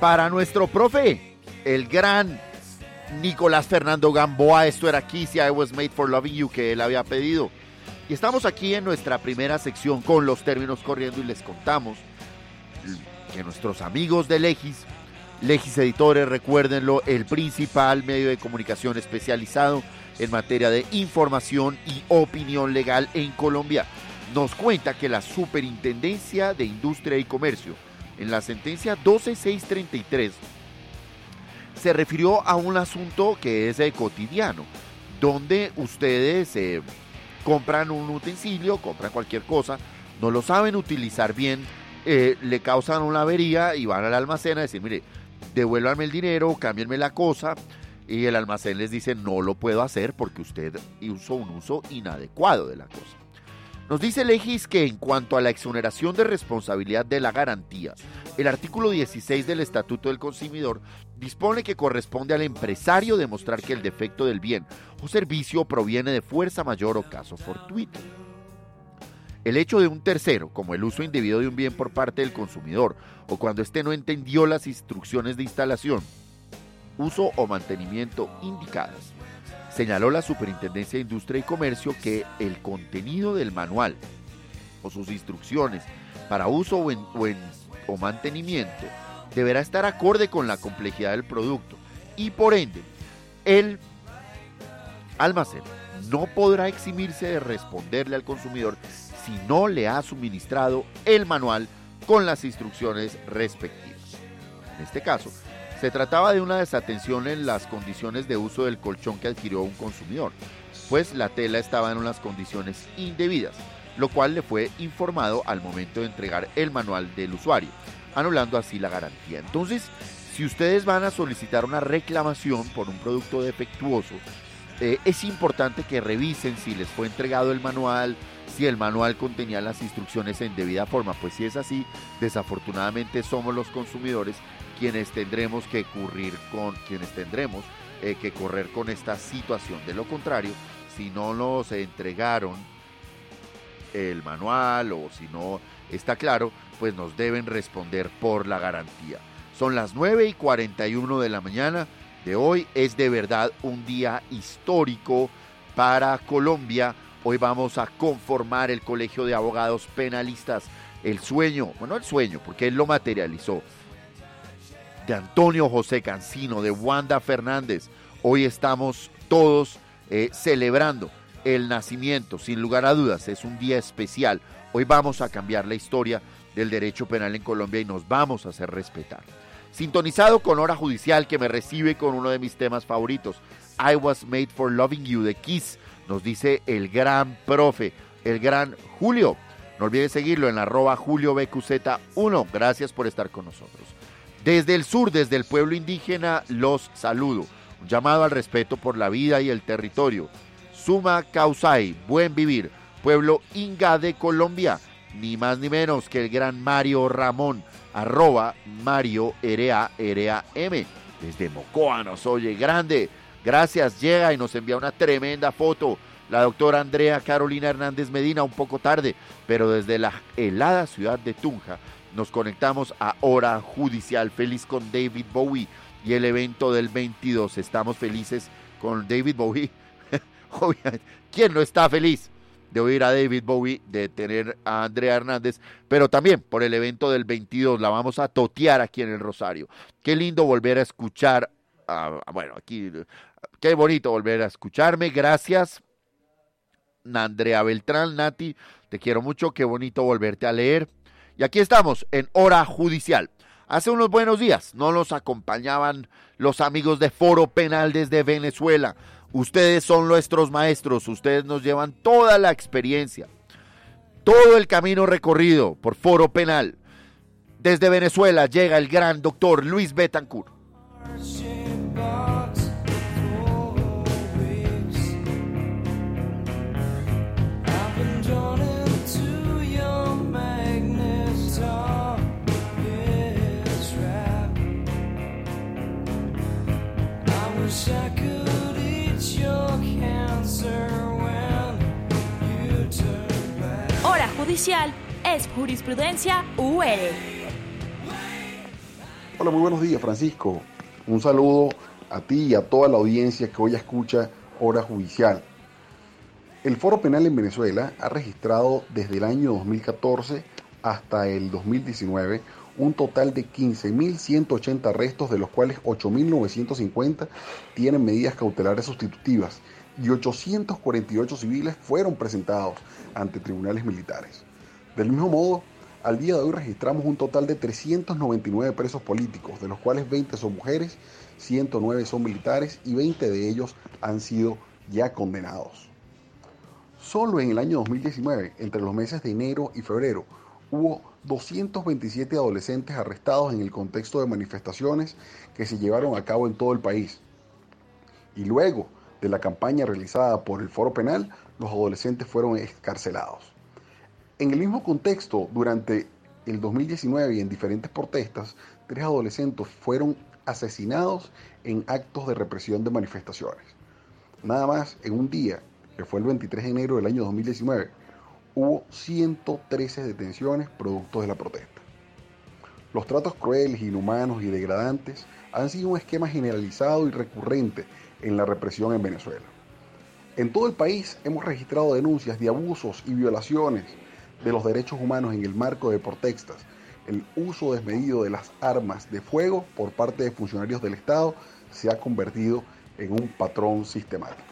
para nuestro profe, el gran Nicolás Fernando Gamboa, esto era Kiss y I Was Made for Loving You que él había pedido. Y estamos aquí en nuestra primera sección con los términos corriendo y les contamos que nuestros amigos de Legis, Legis Editores, recuérdenlo, el principal medio de comunicación especializado en materia de información y opinión legal en Colombia, nos cuenta que la Superintendencia de Industria y Comercio, en la sentencia 12633, se refirió a un asunto que es eh, cotidiano, donde ustedes eh, compran un utensilio, compran cualquier cosa, no lo saben utilizar bien, eh, le causan una avería y van al almacén a decir, mire, devuélvanme el dinero, cámbienme la cosa, y el almacén les dice, no lo puedo hacer porque usted hizo un uso inadecuado de la cosa. Nos dice Legis que en cuanto a la exoneración de responsabilidad de la garantía, el artículo 16 del Estatuto del Consumidor dispone que corresponde al empresario demostrar que el defecto del bien o servicio proviene de fuerza mayor o caso fortuito. El hecho de un tercero, como el uso indebido de un bien por parte del consumidor, o cuando éste no entendió las instrucciones de instalación, uso o mantenimiento indicadas, señaló la Superintendencia de Industria y Comercio que el contenido del manual o sus instrucciones para uso o, en- o en- o mantenimiento deberá estar acorde con la complejidad del producto y por ende el almacén no podrá eximirse de responderle al consumidor si no le ha suministrado el manual con las instrucciones respectivas. En este caso, se trataba de una desatención en las condiciones de uso del colchón que adquirió un consumidor, pues la tela estaba en unas condiciones indebidas, lo cual le fue informado al momento de entregar el manual del usuario, anulando así la garantía. Entonces, si ustedes van a solicitar una reclamación por un producto defectuoso, eh, es importante que revisen si les fue entregado el manual, si el manual contenía las instrucciones en debida forma. Pues si es así, desafortunadamente somos los consumidores quienes tendremos que ocurrir con quienes tendremos eh, que correr con esta situación. De lo contrario, si no nos entregaron el manual o si no está claro, pues nos deben responder por la garantía. Son las 9 y 41 de la mañana de hoy. Es de verdad un día histórico para Colombia. Hoy vamos a conformar el Colegio de Abogados Penalistas. El sueño, bueno, el sueño, porque él lo materializó, de Antonio José Cancino, de Wanda Fernández. Hoy estamos todos eh, celebrando el nacimiento, sin lugar a dudas, es un día especial. Hoy vamos a cambiar la historia del derecho penal en Colombia y nos vamos a hacer respetar. Sintonizado con Hora Judicial que me recibe con uno de mis temas favoritos, I Was Made for Loving You de Kiss, nos dice el gran profe, el gran Julio. No olvide seguirlo en arroba Julio BQZ1. Gracias por estar con nosotros. Desde el sur, desde el pueblo indígena, los saludo. Un llamado al respeto por la vida y el territorio. Suma Causay, buen vivir, pueblo Inga de Colombia. Ni más ni menos que el gran Mario Ramón, arroba Mario Erea Erea M. Desde Mocoa nos oye grande. Gracias, llega y nos envía una tremenda foto. La doctora Andrea Carolina Hernández Medina, un poco tarde, pero desde la helada ciudad de Tunja, nos conectamos a Hora Judicial. Feliz con David Bowie y el evento del 22. Estamos felices con David Bowie. Obviamente, ¿quién no está feliz de oír a David Bowie, de tener a Andrea Hernández, pero también por el evento del 22? La vamos a totear aquí en el Rosario. Qué lindo volver a escuchar. bueno, aquí, qué bonito volver a escucharme. Gracias. Andrea Beltrán, Nati, te quiero mucho, qué bonito volverte a leer. Y aquí estamos en Hora Judicial. Hace unos buenos días no nos acompañaban los amigos de Foro Penal desde Venezuela. Ustedes son nuestros maestros, ustedes nos llevan toda la experiencia, todo el camino recorrido por Foro Penal. Desde Venezuela llega el gran doctor Luis Betancourt. Judicial es jurisprudencia UR. Hola, muy buenos días, Francisco. Un saludo a ti y a toda la audiencia que hoy escucha Hora Judicial. El Foro Penal en Venezuela ha registrado desde el año 2014 hasta el 2019 un total de 15.180 arrestos, de los cuales 8.950 tienen medidas cautelares sustitutivas y 848 civiles fueron presentados ante tribunales militares. Del mismo modo, al día de hoy registramos un total de 399 presos políticos, de los cuales 20 son mujeres, 109 son militares y 20 de ellos han sido ya condenados. Solo en el año 2019, entre los meses de enero y febrero, hubo 227 adolescentes arrestados en el contexto de manifestaciones que se llevaron a cabo en todo el país. Y luego de la campaña realizada por el Foro Penal, los adolescentes fueron excarcelados. En el mismo contexto, durante el 2019 y en diferentes protestas, tres adolescentes fueron asesinados en actos de represión de manifestaciones. Nada más en un día, que fue el 23 de enero del año 2019, hubo 113 detenciones producto de la protesta. Los tratos crueles, inhumanos y degradantes han sido un esquema generalizado y recurrente en la represión en Venezuela. En todo el país hemos registrado denuncias de abusos y violaciones de los derechos humanos en el marco de protestas, el uso desmedido de las armas de fuego por parte de funcionarios del Estado se ha convertido en un patrón sistemático.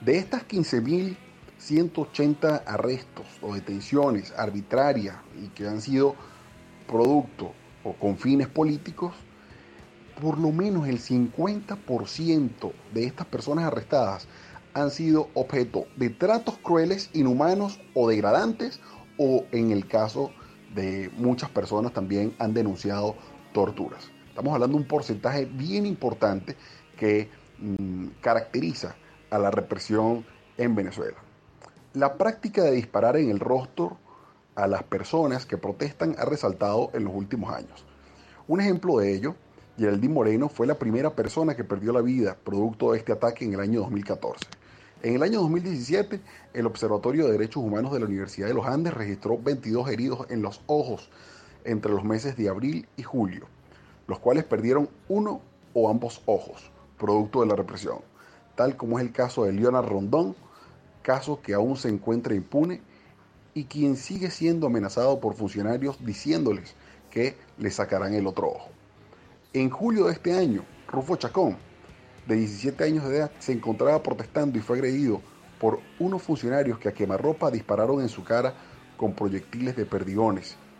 De estas 15.180 arrestos o detenciones arbitrarias y que han sido producto o con fines políticos, por lo menos el 50% de estas personas arrestadas han sido objeto de tratos crueles, inhumanos o degradantes, o en el caso de muchas personas también han denunciado torturas. Estamos hablando de un porcentaje bien importante que mm, caracteriza a la represión en Venezuela. La práctica de disparar en el rostro a las personas que protestan ha resaltado en los últimos años. Un ejemplo de ello, Geraldine Moreno fue la primera persona que perdió la vida producto de este ataque en el año 2014. En el año 2017, el Observatorio de Derechos Humanos de la Universidad de los Andes registró 22 heridos en los ojos entre los meses de abril y julio, los cuales perdieron uno o ambos ojos, producto de la represión, tal como es el caso de Leonard Rondón, caso que aún se encuentra impune y quien sigue siendo amenazado por funcionarios diciéndoles que le sacarán el otro ojo. En julio de este año, Rufo Chacón, de 17 años de edad, se encontraba protestando y fue agredido por unos funcionarios que a quemarropa dispararon en su cara con proyectiles de perdigones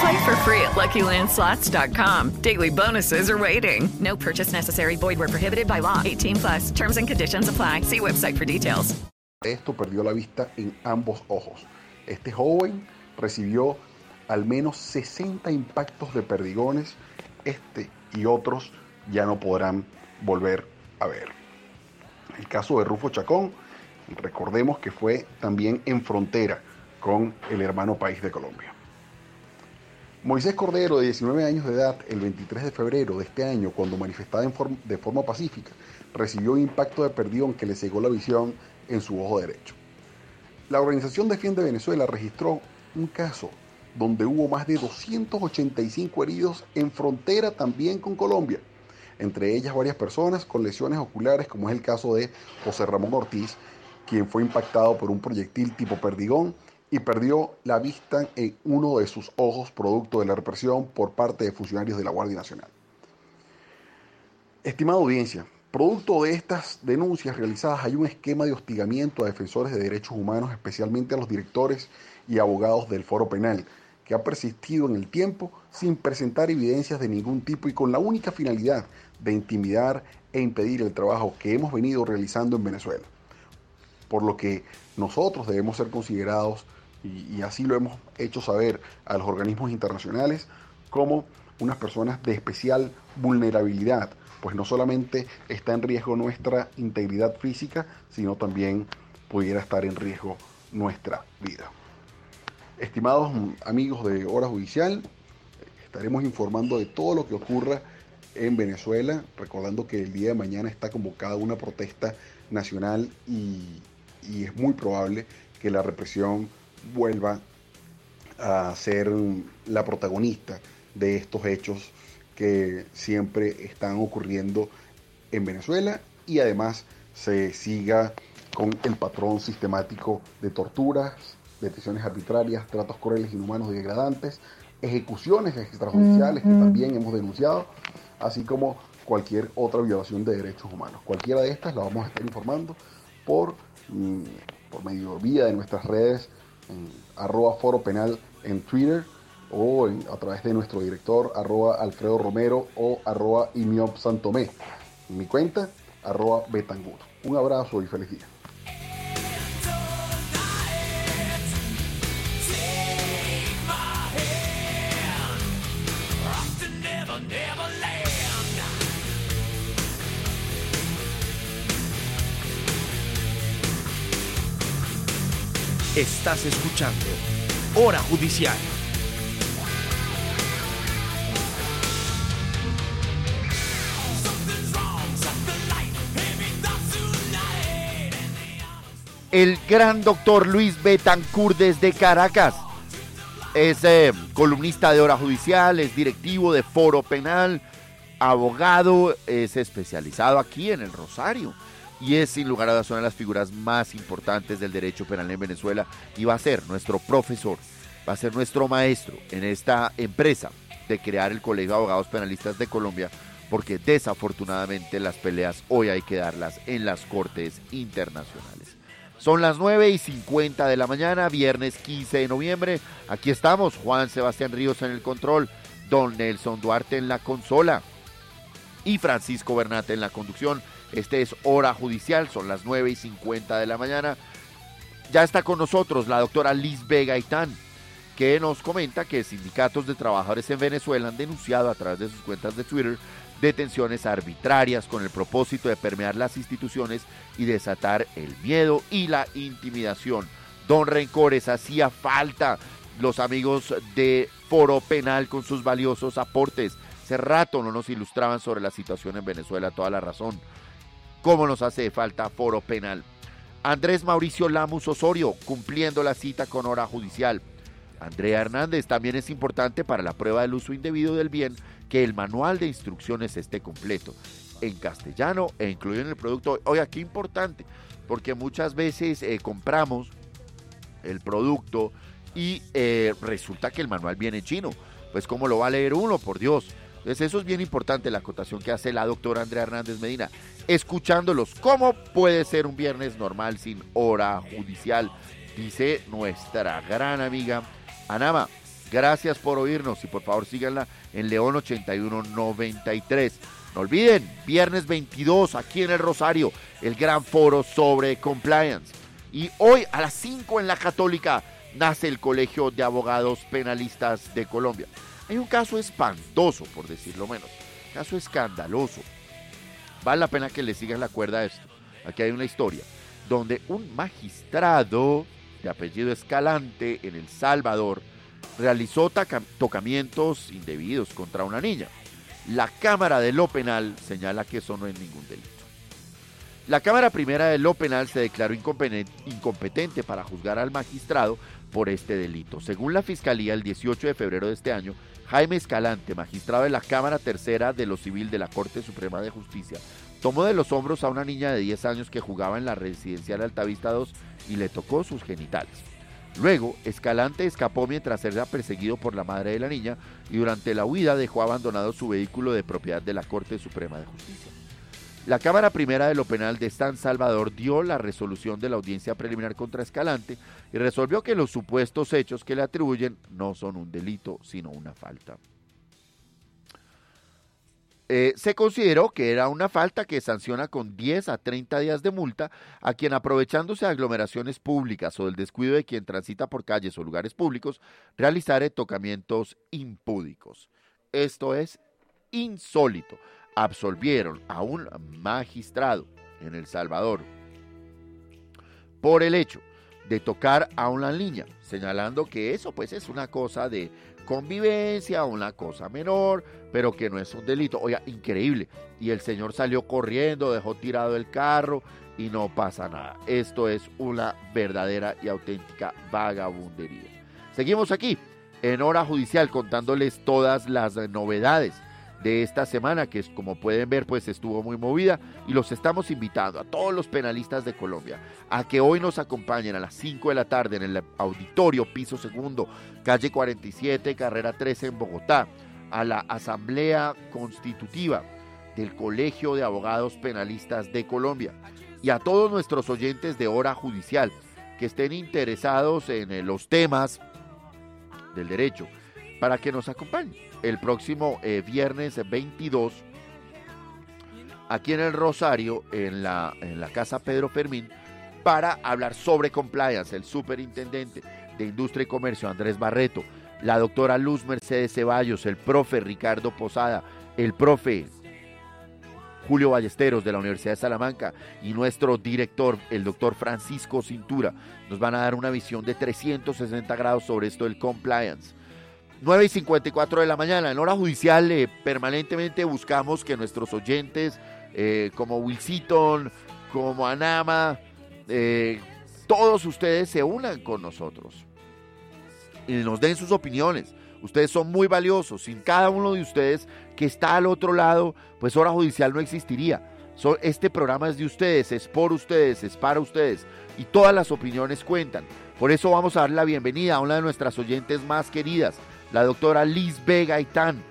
Play for free at LuckyLandSlots.com. Daily bonuses are waiting. No purchase necessary. Void where prohibited by law. 18 plus. Terms and conditions apply. See website for details. esto perdió la vista en ambos ojos. Este joven recibió al menos 60 impactos de perdigones. Este y otros ya no podrán volver a ver. El caso de Rufo Chacón, recordemos que fue también en frontera con el hermano país de Colombia. Moisés Cordero, de 19 años de edad, el 23 de febrero de este año, cuando manifestaba de forma pacífica, recibió un impacto de perdigón que le cegó la visión en su ojo derecho. La organización Defiende Venezuela registró un caso donde hubo más de 285 heridos en frontera también con Colombia, entre ellas varias personas con lesiones oculares, como es el caso de José Ramón Ortiz, quien fue impactado por un proyectil tipo perdigón y perdió la vista en uno de sus ojos producto de la represión por parte de funcionarios de la Guardia Nacional. Estimada audiencia, producto de estas denuncias realizadas hay un esquema de hostigamiento a defensores de derechos humanos, especialmente a los directores y abogados del Foro Penal, que ha persistido en el tiempo sin presentar evidencias de ningún tipo y con la única finalidad de intimidar e impedir el trabajo que hemos venido realizando en Venezuela. Por lo que nosotros debemos ser considerados, y, así lo hemos hecho saber a los organismos internacionales, como unas personas de especial vulnerabilidad, pues no solamente está en riesgo nuestra integridad física, sino también pudiera estar en riesgo nuestra vida. Estimados amigos de Hora Judicial, estaremos informando de todo lo que ocurra en Venezuela, recordando que el día de mañana está convocada una protesta nacional y es muy probable que la represión vuelva a ser la protagonista de estos hechos que siempre están ocurriendo en Venezuela y además se siga con el patrón sistemático de torturas, detenciones arbitrarias, tratos crueles, inhumanos y degradantes, ejecuciones extrajudiciales que también hemos denunciado, así como cualquier otra violación de derechos humanos. Cualquiera de estas la vamos a estar informando por, mm, por medio vía de nuestras redes, arroba foro penal en Twitter o a través de nuestro director arroba Alfredo Romero o arroba Imiop Santomé. Mi cuenta arroba Betangur. Un abrazo y feliz día. Estás escuchando Hora Judicial. El gran doctor Luis Betancourt desde Caracas. Es eh, columnista de Hora Judicial, es directivo de Foro Penal, abogado, es especializado aquí en el Rosario y es sin lugar a dudas una de las figuras más importantes del derecho penal en Venezuela y va a ser nuestro profesor, va a ser nuestro maestro en esta empresa de crear el Colegio de Abogados Penalistas de Colombia porque desafortunadamente las peleas hoy hay que darlas en las cortes internacionales. Son las 9 y 50 de la mañana, viernes 15 de noviembre. Aquí estamos, Juan Sebastián Ríos en el control, Don Nelson Duarte en la consola y Francisco Bernate en la conducción. Este es Hora Judicial, son las 9 y 50 de la mañana. Ya está con nosotros la doctora Liz Vega Gaitán, que nos comenta que sindicatos de trabajadores en Venezuela han denunciado a través de sus cuentas de Twitter detenciones arbitrarias con el propósito de permear las instituciones y desatar el miedo y la intimidación. Don Rencores, hacía falta los amigos de Foro Penal con sus valiosos aportes. Hace rato no nos ilustraban sobre la situación en Venezuela, toda la razón. ¿Cómo nos hace falta Foro Penal? Andrés Mauricio Lamus Osorio, cumpliendo la cita con hora judicial. Andrea Hernández, también es importante para la prueba del uso indebido del bien que el manual de instrucciones esté completo en castellano e incluido en el producto. Oiga, qué importante, porque muchas veces eh, compramos el producto y eh, resulta que el manual viene en chino. Pues cómo lo va a leer uno, por Dios. Entonces eso es bien importante la acotación que hace la doctora Andrea Hernández Medina. Escuchándolos, ¿cómo puede ser un viernes normal sin hora judicial? Dice nuestra gran amiga Anama. Gracias por oírnos y por favor síganla en León 8193. No olviden, viernes 22 aquí en el Rosario, el gran foro sobre compliance. Y hoy a las 5 en la Católica nace el Colegio de Abogados Penalistas de Colombia. Hay un caso espantoso, por decirlo menos, caso escandaloso. Vale la pena que le sigan la cuerda a esto. Aquí hay una historia donde un magistrado de apellido Escalante en El Salvador realizó tocamientos indebidos contra una niña. La Cámara de lo Penal señala que eso no es ningún delito. La Cámara Primera de lo Penal se declaró incompeten- incompetente para juzgar al magistrado por este delito. Según la Fiscalía, el 18 de febrero de este año, Jaime Escalante, magistrado de la Cámara Tercera de lo Civil de la Corte Suprema de Justicia, tomó de los hombros a una niña de 10 años que jugaba en la residencial Altavista 2 y le tocó sus genitales. Luego, Escalante escapó mientras era perseguido por la madre de la niña y durante la huida dejó abandonado su vehículo de propiedad de la Corte Suprema de Justicia. La Cámara Primera de lo Penal de San Salvador dio la resolución de la audiencia preliminar contra Escalante y resolvió que los supuestos hechos que le atribuyen no son un delito, sino una falta. Eh, se consideró que era una falta que sanciona con 10 a 30 días de multa a quien aprovechándose de aglomeraciones públicas o del descuido de quien transita por calles o lugares públicos, realizare tocamientos impúdicos. Esto es insólito. Absolvieron a un magistrado en El Salvador por el hecho de tocar a una niña, señalando que eso pues es una cosa de convivencia, una cosa menor, pero que no es un delito. Oiga, increíble. Y el señor salió corriendo, dejó tirado el carro y no pasa nada. Esto es una verdadera y auténtica vagabundería. Seguimos aquí en hora judicial contándoles todas las novedades de esta semana que como pueden ver pues estuvo muy movida y los estamos invitando a todos los penalistas de Colombia a que hoy nos acompañen a las 5 de la tarde en el auditorio piso segundo calle 47 carrera 13 en Bogotá a la asamblea constitutiva del Colegio de Abogados Penalistas de Colombia. Y a todos nuestros oyentes de hora judicial que estén interesados en eh, los temas del derecho para que nos acompañen el próximo eh, viernes 22 aquí en el Rosario, en la, en la Casa Pedro Fermín, para hablar sobre compliance. El superintendente de Industria y Comercio, Andrés Barreto, la doctora Luz Mercedes Ceballos, el profe Ricardo Posada, el profe Julio Ballesteros de la Universidad de Salamanca y nuestro director, el doctor Francisco Cintura, nos van a dar una visión de 360 grados sobre esto del compliance. 9 y 54 de la mañana. En hora judicial eh, permanentemente buscamos que nuestros oyentes, eh, como Wilsiton, como Anama, eh, todos ustedes se unan con nosotros y nos den sus opiniones. Ustedes son muy valiosos. Sin cada uno de ustedes que está al otro lado, pues hora judicial no existiría. Este programa es de ustedes, es por ustedes, es para ustedes y todas las opiniones cuentan. Por eso vamos a dar la bienvenida a una de nuestras oyentes más queridas, la doctora Liz B. Gaitán,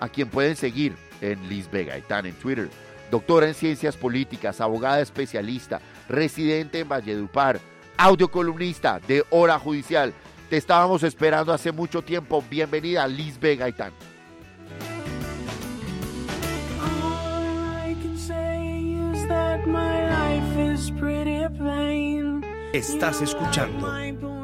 a quien pueden seguir en Liz B. Gaitán en Twitter. Doctora en Ciencias Políticas, abogada especialista, residente en Valledupar, audiocolumnista de Hora Judicial. Te estábamos esperando hace mucho tiempo. Bienvenida, Liz B. Gaitán. Estás escuchando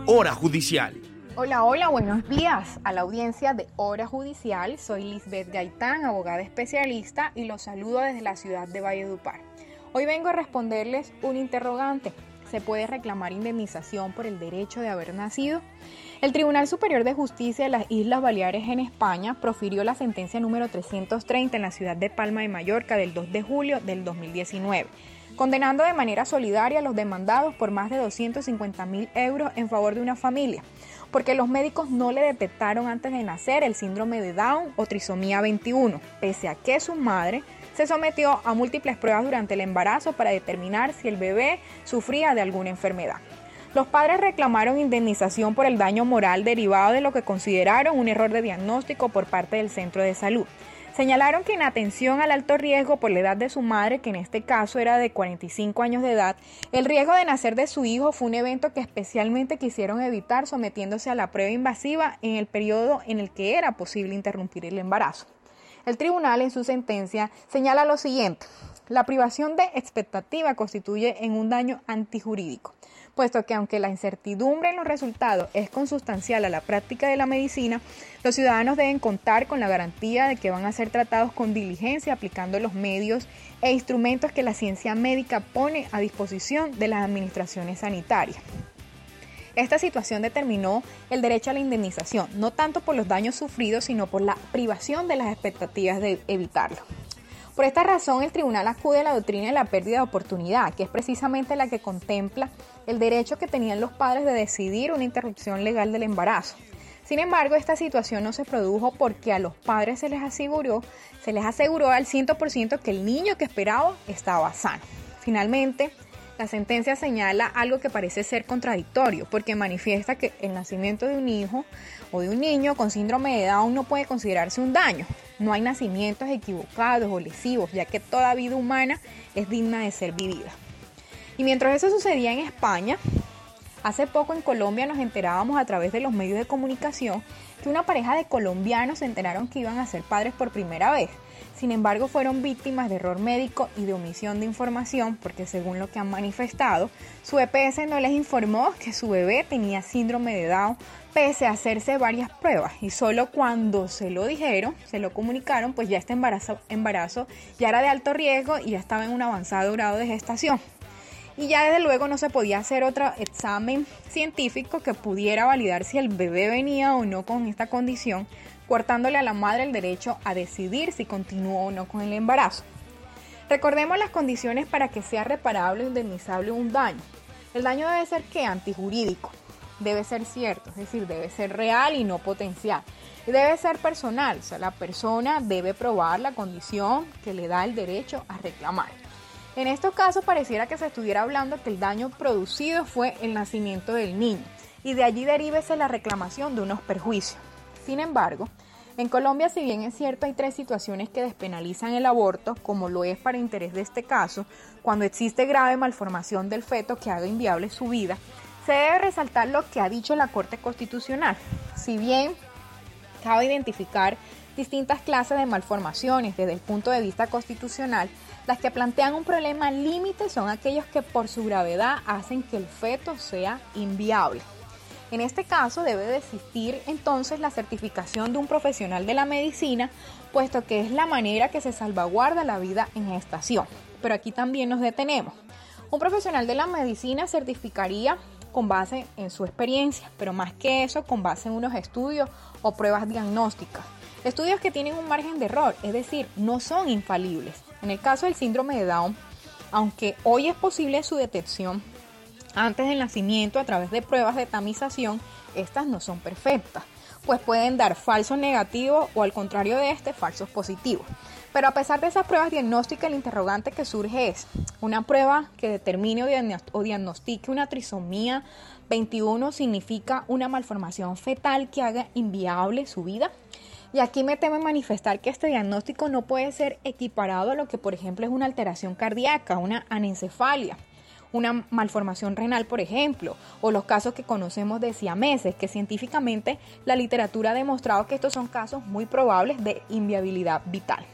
Hora Judicial. Hola, hola, buenos días a la audiencia de Hora Judicial. Soy Lisbeth Gaitán, abogada especialista, y los saludo desde la ciudad de Valledupar. Hoy vengo a responderles un interrogante. ¿Se puede reclamar indemnización por el derecho de haber nacido? El Tribunal Superior de Justicia de las Islas Baleares en España profirió la sentencia número 330 en la ciudad de Palma de Mallorca del 2 de julio del 2019 condenando de manera solidaria a los demandados por más de 250 mil euros en favor de una familia, porque los médicos no le detectaron antes de nacer el síndrome de Down o trisomía 21, pese a que su madre se sometió a múltiples pruebas durante el embarazo para determinar si el bebé sufría de alguna enfermedad. Los padres reclamaron indemnización por el daño moral derivado de lo que consideraron un error de diagnóstico por parte del centro de salud. Señalaron que en atención al alto riesgo por la edad de su madre, que en este caso era de 45 años de edad, el riesgo de nacer de su hijo fue un evento que especialmente quisieron evitar sometiéndose a la prueba invasiva en el periodo en el que era posible interrumpir el embarazo. El tribunal en su sentencia señala lo siguiente. La privación de expectativa constituye en un daño antijurídico, puesto que aunque la incertidumbre en los resultados es consustancial a la práctica de la medicina, los ciudadanos deben contar con la garantía de que van a ser tratados con diligencia aplicando los medios e instrumentos que la ciencia médica pone a disposición de las administraciones sanitarias. Esta situación determinó el derecho a la indemnización, no tanto por los daños sufridos, sino por la privación de las expectativas de evitarlo. Por esta razón, el tribunal acude a la doctrina de la pérdida de oportunidad, que es precisamente la que contempla el derecho que tenían los padres de decidir una interrupción legal del embarazo. Sin embargo, esta situación no se produjo porque a los padres se les aseguró, se les aseguró al 100% que el niño que esperaba estaba sano. Finalmente, la sentencia señala algo que parece ser contradictorio, porque manifiesta que el nacimiento de un hijo o de un niño con síndrome de Down no puede considerarse un daño. No hay nacimientos equivocados o lesivos, ya que toda vida humana es digna de ser vivida. Y mientras eso sucedía en España, hace poco en Colombia nos enterábamos a través de los medios de comunicación que una pareja de colombianos se enteraron que iban a ser padres por primera vez. Sin embargo, fueron víctimas de error médico y de omisión de información porque según lo que han manifestado, su EPS no les informó que su bebé tenía síndrome de Down pese a hacerse varias pruebas y solo cuando se lo dijeron, se lo comunicaron, pues ya este embarazo, embarazo ya era de alto riesgo y ya estaba en un avanzado grado de gestación. Y ya desde luego no se podía hacer otro examen científico que pudiera validar si el bebé venía o no con esta condición, cortándole a la madre el derecho a decidir si continuó o no con el embarazo. Recordemos las condiciones para que sea reparable o indemnizable un daño. El daño debe ser que antijurídico, debe ser cierto, es decir, debe ser real y no potencial. Y debe ser personal, o sea, la persona debe probar la condición que le da el derecho a reclamar. En estos casos pareciera que se estuviera hablando que el daño producido fue el nacimiento del niño y de allí derívese la reclamación de unos perjuicios. Sin embargo, en Colombia, si bien es cierto, hay tres situaciones que despenalizan el aborto, como lo es para interés de este caso, cuando existe grave malformación del feto que haga inviable su vida, se debe resaltar lo que ha dicho la Corte Constitucional. Si bien cabe identificar distintas clases de malformaciones desde el punto de vista constitucional, las que plantean un problema límite son aquellos que por su gravedad hacen que el feto sea inviable. En este caso debe de existir entonces la certificación de un profesional de la medicina, puesto que es la manera que se salvaguarda la vida en gestación. Pero aquí también nos detenemos. Un profesional de la medicina certificaría con base en su experiencia, pero más que eso, con base en unos estudios o pruebas diagnósticas. Estudios que tienen un margen de error, es decir, no son infalibles. En el caso del síndrome de Down, aunque hoy es posible su detección antes del nacimiento a través de pruebas de tamización, estas no son perfectas, pues pueden dar falsos negativos o al contrario de este, falsos positivos. Pero a pesar de esas pruebas diagnósticas, el interrogante que surge es una prueba que determine o, diagno- o diagnostique una trisomía 21 significa una malformación fetal que haga inviable su vida. Y aquí me temo manifestar que este diagnóstico no puede ser equiparado a lo que, por ejemplo, es una alteración cardíaca, una anencefalia, una malformación renal, por ejemplo, o los casos que conocemos de siameses, que científicamente la literatura ha demostrado que estos son casos muy probables de inviabilidad vital.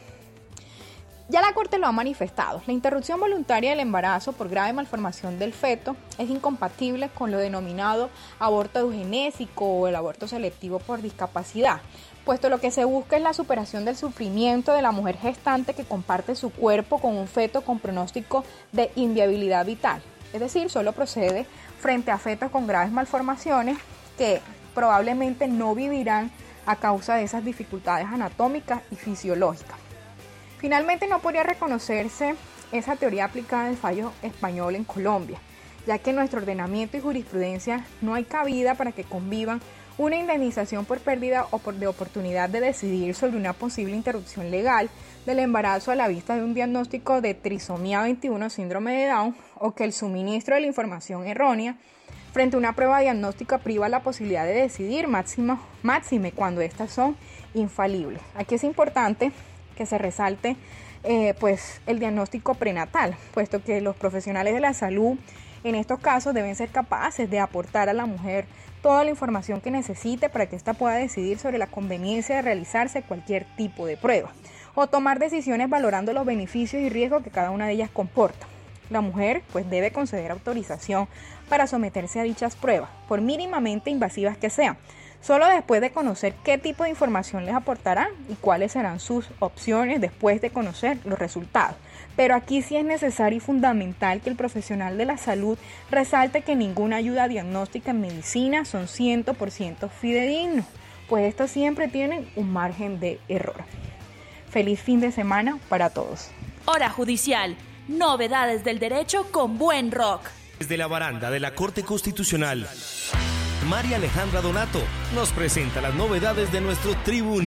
Ya la Corte lo ha manifestado. La interrupción voluntaria del embarazo por grave malformación del feto es incompatible con lo denominado aborto eugenésico o el aborto selectivo por discapacidad, puesto lo que se busca es la superación del sufrimiento de la mujer gestante que comparte su cuerpo con un feto con pronóstico de inviabilidad vital. Es decir, solo procede frente a fetos con graves malformaciones que probablemente no vivirán a causa de esas dificultades anatómicas y fisiológicas. Finalmente no podría reconocerse esa teoría aplicada en el fallo español en Colombia, ya que en nuestro ordenamiento y jurisprudencia no hay cabida para que convivan una indemnización por pérdida o por de oportunidad de decidir sobre una posible interrupción legal del embarazo a la vista de un diagnóstico de trisomía 21 síndrome de Down o que el suministro de la información errónea frente a una prueba diagnóstica priva la posibilidad de decidir máximo, máxime cuando estas son infalibles. Aquí es importante que se resalte eh, pues el diagnóstico prenatal, puesto que los profesionales de la salud en estos casos deben ser capaces de aportar a la mujer toda la información que necesite para que ésta pueda decidir sobre la conveniencia de realizarse cualquier tipo de prueba o tomar decisiones valorando los beneficios y riesgos que cada una de ellas comporta. La mujer pues debe conceder autorización para someterse a dichas pruebas, por mínimamente invasivas que sean, solo después de conocer qué tipo de información les aportarán y cuáles serán sus opciones después de conocer los resultados. Pero aquí sí es necesario y fundamental que el profesional de la salud resalte que ninguna ayuda diagnóstica en medicina son 100% fidedignos, pues estos siempre tienen un margen de error. Feliz fin de semana para todos. Hora judicial. Novedades del derecho con buen rock. Desde la baranda de la Corte Constitucional, María Alejandra Donato nos presenta las novedades de nuestro tribunal.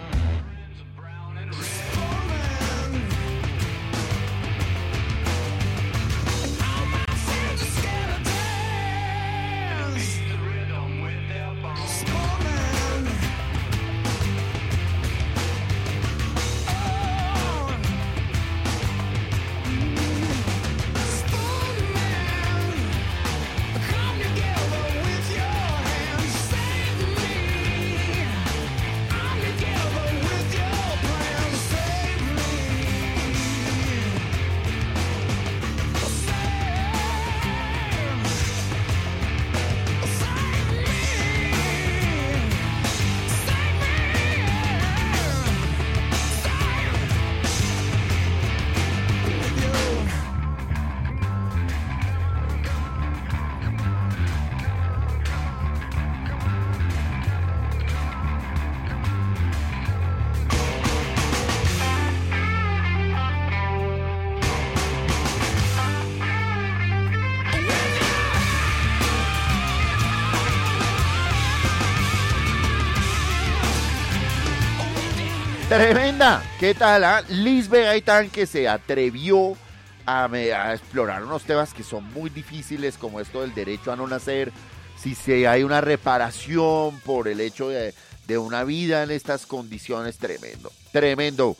¿Qué tal? ah? Gaitán que se atrevió a, explorar unos temas que son muy difíciles como esto del derecho a no nacer, si se hay una reparación por el hecho de, una vida en estas condiciones, tremendo, tremendo.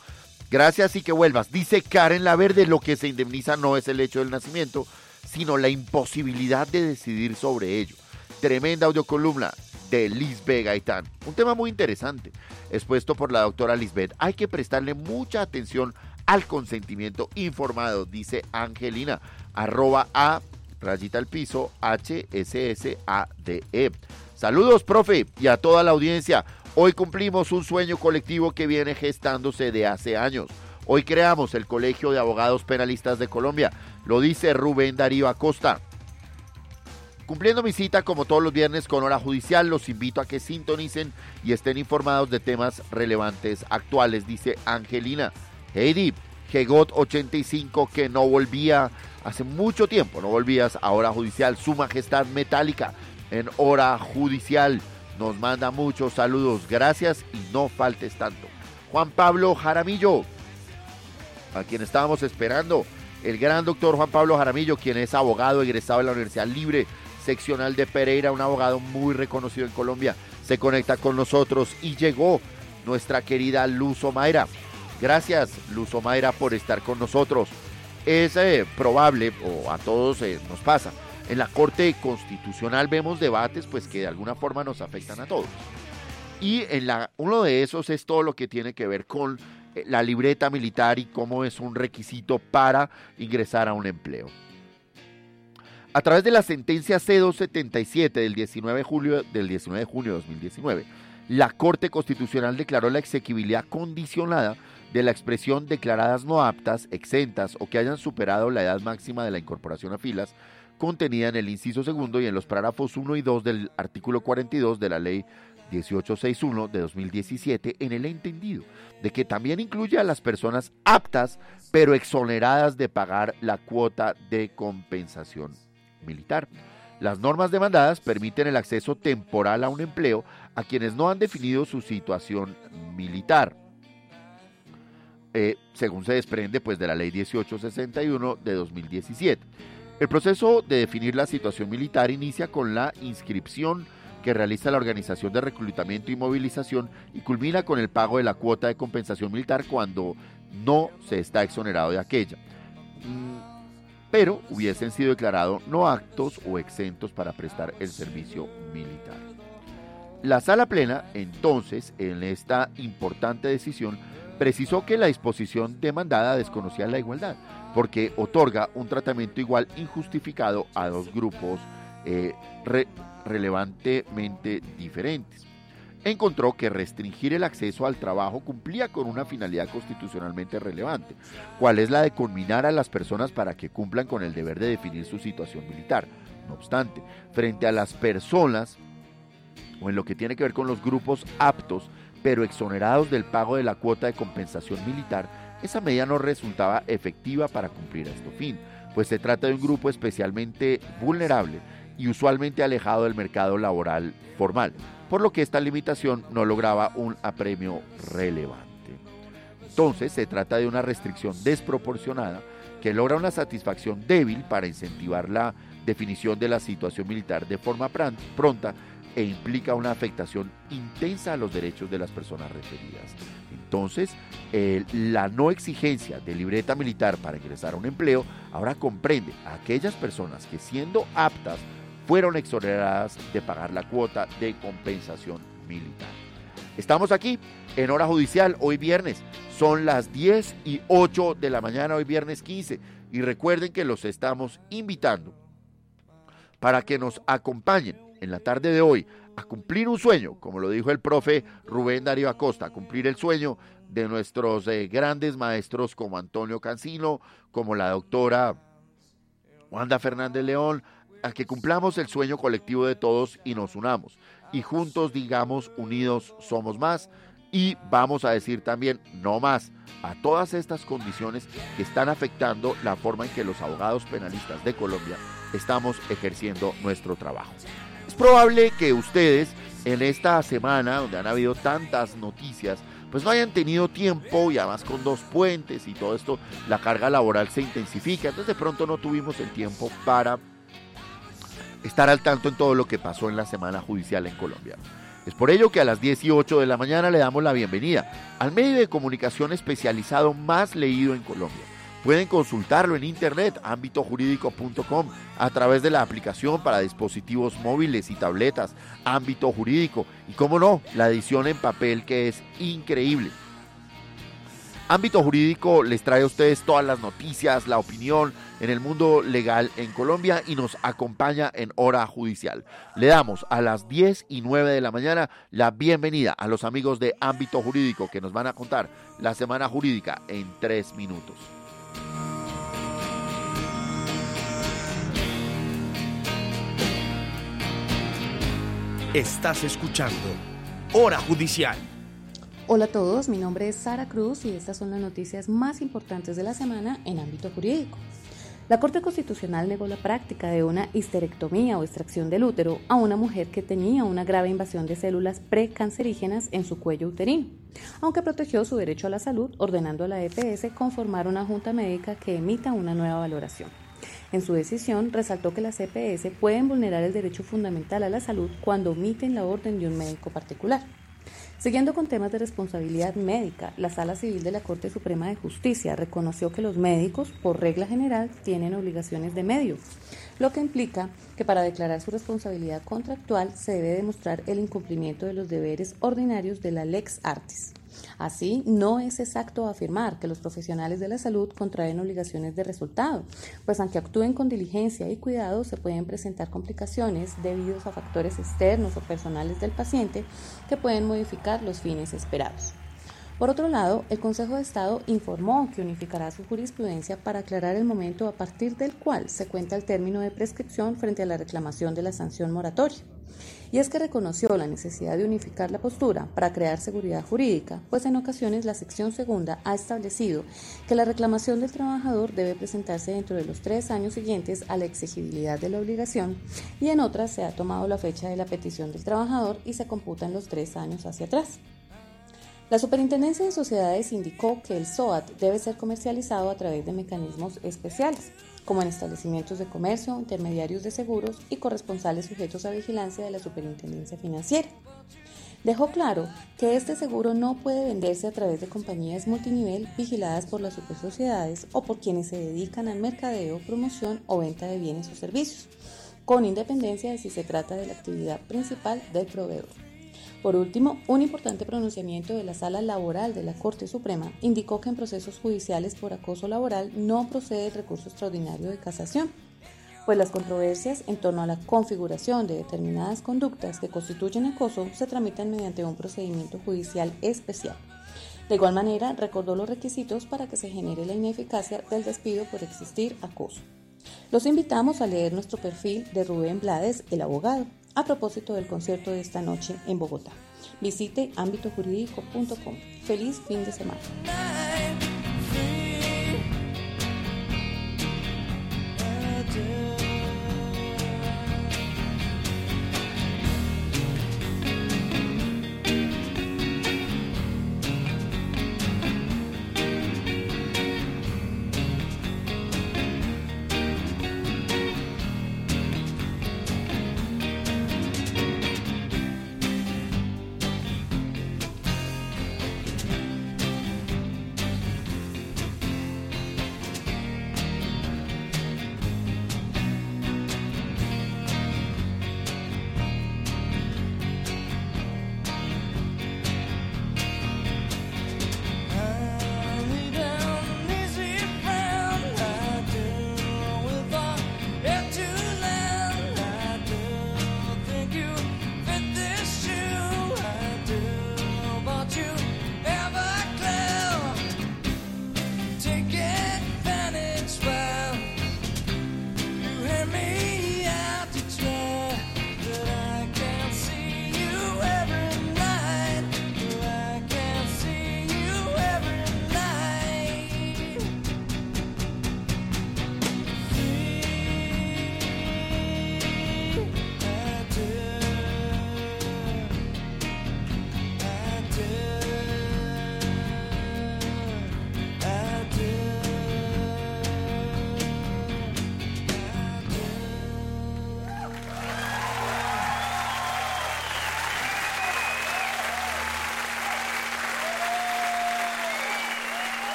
Gracias y que vuelvas. Dice Karen Laverde, lo que se indemniza no es el hecho del nacimiento, sino la imposibilidad de decidir sobre ello. Tremenda audiocolumna de Lisbeth Gaitán. Un tema muy interesante, expuesto por la doctora Lisbeth. Hay que prestarle mucha atención al consentimiento informado, dice Angelina, arroba a rayita al piso HSSADE. Saludos, profe, y a toda la audiencia. Hoy cumplimos un sueño colectivo que viene gestándose de hace años. Hoy creamos el Colegio de Abogados Penalistas de Colombia. Lo dice Rubén Darío Acosta. Cumpliendo mi cita como todos los viernes con hora judicial, los invito a que sintonicen y estén informados de temas relevantes actuales, dice Angelina. Heidi, Gegot 85 que no volvía hace mucho tiempo, no volvías a hora judicial, su majestad metálica en hora judicial. Nos manda muchos saludos, gracias y no faltes tanto. Juan Pablo Jaramillo, a quien estábamos esperando, el gran doctor Juan Pablo Jaramillo, quien es abogado egresado de la Universidad Libre Seccional de Pereira, un abogado muy reconocido en Colombia, se conecta con nosotros y llegó nuestra querida Luz Omaira. Gracias, Luz Omaira, por estar con nosotros. Es eh, probable, o a todos eh, nos pasa, en la Corte Constitucional vemos debates pues que de alguna forma nos afectan a todos. Y en la, uno de esos es todo lo que tiene que ver con eh, la libreta militar y cómo es un requisito para ingresar a un empleo. A través de la sentencia C277 del 19 de julio, del 19 de junio de 2019, la Corte Constitucional declaró la exequibilidad condicionada de la expresión declaradas no aptas, exentas o que hayan superado la edad máxima de la incorporación a filas contenida en el inciso segundo y en los párrafos 1 y 2 del artículo 42 de la ley 1861 de 2017 en el entendido de que también incluye a las personas aptas pero exoneradas de pagar la cuota de compensación militar. Las normas demandadas permiten el acceso temporal a un empleo a quienes no han definido su situación militar. Eh, según se desprende pues de la ley 1861 de 2017. El proceso de definir la situación militar inicia con la inscripción que realiza la Organización de Reclutamiento y Movilización y culmina con el pago de la cuota de compensación militar cuando no se está exonerado de aquella. Mm, Pero hubiesen sido declarados no actos o exentos para prestar el servicio militar. La sala plena, entonces, en esta importante decisión, precisó que la disposición demandada desconocía la igualdad, porque otorga un tratamiento igual injustificado a dos grupos eh, re- relevantemente diferentes. Encontró que restringir el acceso al trabajo cumplía con una finalidad constitucionalmente relevante, cual es la de culminar a las personas para que cumplan con el deber de definir su situación militar. No obstante, frente a las personas o en lo que tiene que ver con los grupos aptos, pero exonerados del pago de la cuota de compensación militar, esa medida no resultaba efectiva para cumplir este fin, pues se trata de un grupo especialmente vulnerable y usualmente alejado del mercado laboral formal, por lo que esta limitación no lograba un apremio relevante. Entonces se trata de una restricción desproporcionada que logra una satisfacción débil para incentivar la definición de la situación militar de forma pronta e implica una afectación intensa a los derechos de las personas referidas. Entonces, la no exigencia de libreta militar para ingresar a un empleo ahora comprende a aquellas personas que siendo aptas fueron exoneradas de pagar la cuota de compensación militar. Estamos aquí en hora judicial hoy viernes. Son las 10 y 8 de la mañana hoy viernes 15. Y recuerden que los estamos invitando para que nos acompañen en la tarde de hoy a cumplir un sueño, como lo dijo el profe Rubén Darío Acosta, a cumplir el sueño de nuestros eh, grandes maestros como Antonio Cancino, como la doctora Wanda Fernández León, a que cumplamos el sueño colectivo de todos y nos unamos. Y juntos digamos, unidos somos más. Y vamos a decir también, no más, a todas estas condiciones que están afectando la forma en que los abogados penalistas de Colombia estamos ejerciendo nuestro trabajo. Es probable que ustedes en esta semana, donde han habido tantas noticias, pues no hayan tenido tiempo y además con dos puentes y todo esto, la carga laboral se intensifica. Entonces de pronto no tuvimos el tiempo para estar al tanto en todo lo que pasó en la semana judicial en Colombia. Es por ello que a las 18 de la mañana le damos la bienvenida al medio de comunicación especializado más leído en Colombia. Pueden consultarlo en internet, ámbitojurídico.com, a través de la aplicación para dispositivos móviles y tabletas, ámbito jurídico, y como no, la edición en papel que es increíble. Ámbito Jurídico les trae a ustedes todas las noticias, la opinión en el mundo legal en Colombia y nos acompaña en hora judicial. Le damos a las 10 y 9 de la mañana la bienvenida a los amigos de Ámbito Jurídico que nos van a contar la semana jurídica en tres minutos. Estás escuchando Hora Judicial. Hola a todos, mi nombre es Sara Cruz y estas son las noticias más importantes de la semana en ámbito jurídico. La Corte Constitucional negó la práctica de una histerectomía o extracción del útero a una mujer que tenía una grave invasión de células precancerígenas en su cuello uterino, aunque protegió su derecho a la salud ordenando a la EPS conformar una junta médica que emita una nueva valoración. En su decisión, resaltó que las EPS pueden vulnerar el derecho fundamental a la salud cuando omiten la orden de un médico particular. Siguiendo con temas de responsabilidad médica, la Sala Civil de la Corte Suprema de Justicia reconoció que los médicos, por regla general, tienen obligaciones de medio, lo que implica que para declarar su responsabilidad contractual se debe demostrar el incumplimiento de los deberes ordinarios de la lex artis. Así, no es exacto afirmar que los profesionales de la salud contraen obligaciones de resultado, pues aunque actúen con diligencia y cuidado, se pueden presentar complicaciones debidos a factores externos o personales del paciente que pueden modificar los fines esperados. Por otro lado, el Consejo de Estado informó que unificará su jurisprudencia para aclarar el momento a partir del cual se cuenta el término de prescripción frente a la reclamación de la sanción moratoria. Y es que reconoció la necesidad de unificar la postura para crear seguridad jurídica, pues en ocasiones la sección segunda ha establecido que la reclamación del trabajador debe presentarse dentro de los tres años siguientes a la exigibilidad de la obligación y en otras se ha tomado la fecha de la petición del trabajador y se computan los tres años hacia atrás. La Superintendencia de Sociedades indicó que el SOAT debe ser comercializado a través de mecanismos especiales, como en establecimientos de comercio, intermediarios de seguros y corresponsales sujetos a vigilancia de la Superintendencia Financiera. Dejó claro que este seguro no puede venderse a través de compañías multinivel vigiladas por las supersociedades o por quienes se dedican al mercadeo, promoción o venta de bienes o servicios, con independencia de si se trata de la actividad principal del proveedor. Por último, un importante pronunciamiento de la Sala Laboral de la Corte Suprema indicó que en procesos judiciales por acoso laboral no procede el recurso extraordinario de casación, pues las controversias en torno a la configuración de determinadas conductas que constituyen acoso se tramitan mediante un procedimiento judicial especial. De igual manera, recordó los requisitos para que se genere la ineficacia del despido por existir acoso. Los invitamos a leer nuestro perfil de Rubén Blades, el abogado, a propósito del concierto de esta noche en Bogotá. Visite ámbitojurídico.com. Feliz fin de semana.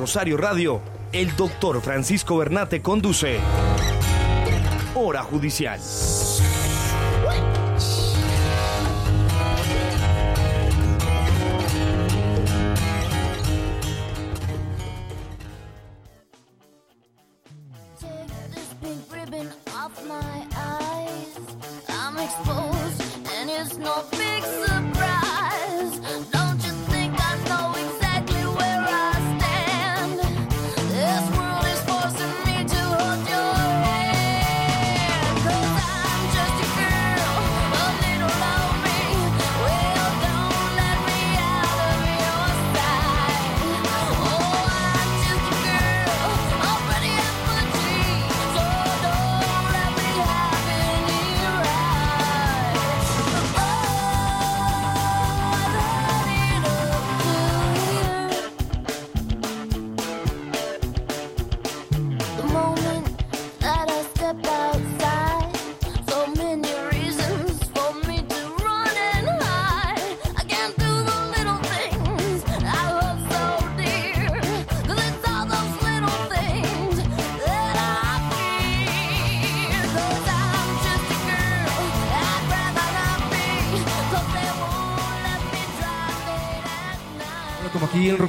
Rosario Radio, el doctor Francisco Bernate conduce Hora Judicial.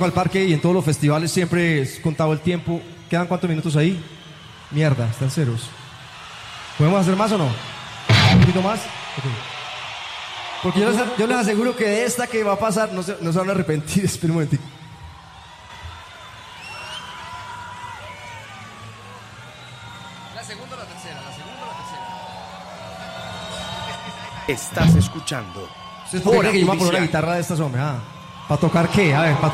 Al Parque y en todos los festivales siempre es contado el tiempo. ¿Quedan cuántos minutos ahí? Mierda, están ceros. ¿Podemos hacer más o no? ¿Un poquito más? Porque yo les, yo les aseguro que de esta que va a pasar no se, no se van a arrepentir. Esperen un momentico. La segunda o la tercera, la segunda o la tercera. Estás escuchando. ¿Ustedes por que yo voy a poner la guitarra de estas hombres? Ah, ¿Para tocar qué? A ver, ¿para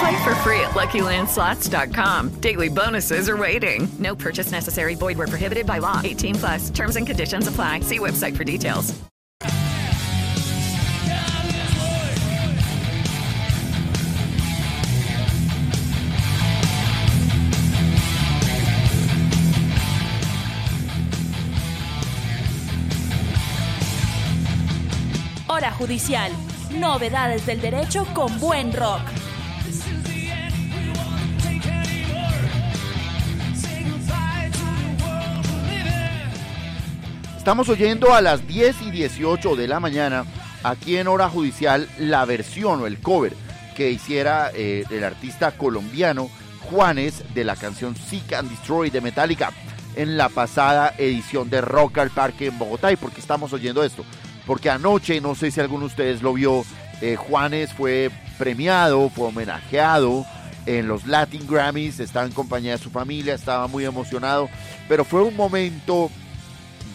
Play for free at LuckyLandSlots.com. Daily bonuses are waiting. No purchase necessary. Void were prohibited by law. 18 plus. Terms and conditions apply. See website for details. Hora judicial. Novedades del derecho con buen rock. Estamos oyendo a las 10 y 18 de la mañana, aquí en Hora Judicial, la versión o el cover que hiciera eh, el artista colombiano Juanes de la canción Seek and Destroy de Metallica en la pasada edición de Rock al Parque en Bogotá. ¿Y por qué estamos oyendo esto? Porque anoche, no sé si alguno de ustedes lo vio, eh, Juanes fue premiado, fue homenajeado en los Latin Grammys, estaba en compañía de su familia, estaba muy emocionado, pero fue un momento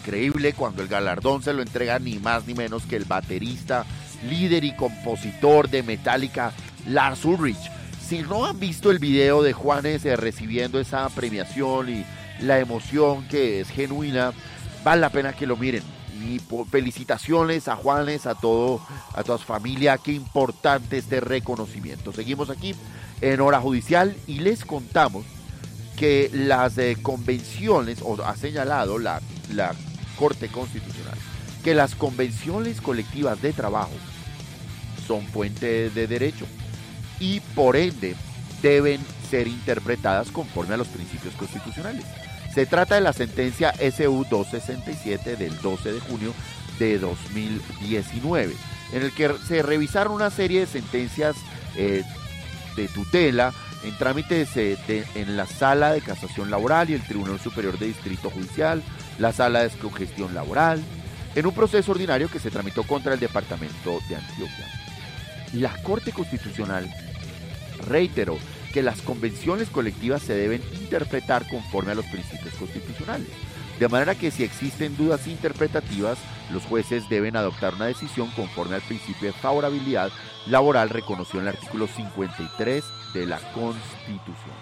increíble cuando el galardón se lo entrega ni más ni menos que el baterista, líder y compositor de Metallica, Lars Ulrich. Si no han visto el video de Juanes eh, recibiendo esa premiación y la emoción que es genuina, vale la pena que lo miren. Y felicitaciones a Juanes, a todo, a toda su familia, qué importante este reconocimiento. Seguimos aquí en hora judicial y les contamos que las eh, convenciones, o ha señalado la, la Corte Constitucional, que las convenciones colectivas de trabajo son fuente de derecho y por ende deben ser interpretadas conforme a los principios constitucionales. Se trata de la sentencia SU 267 del 12 de junio de 2019, en el que se revisaron una serie de sentencias eh, de tutela en trámites eh, de- en la Sala de Casación Laboral y el Tribunal Superior de Distrito Judicial, la Sala de Congestión Laboral, en un proceso ordinario que se tramitó contra el Departamento de Antioquia. La Corte Constitucional reiteró que las convenciones colectivas se deben interpretar conforme a los principios constitucionales. De manera que si existen dudas interpretativas, los jueces deben adoptar una decisión conforme al principio de favorabilidad laboral reconocido en el artículo 53 de la Constitución,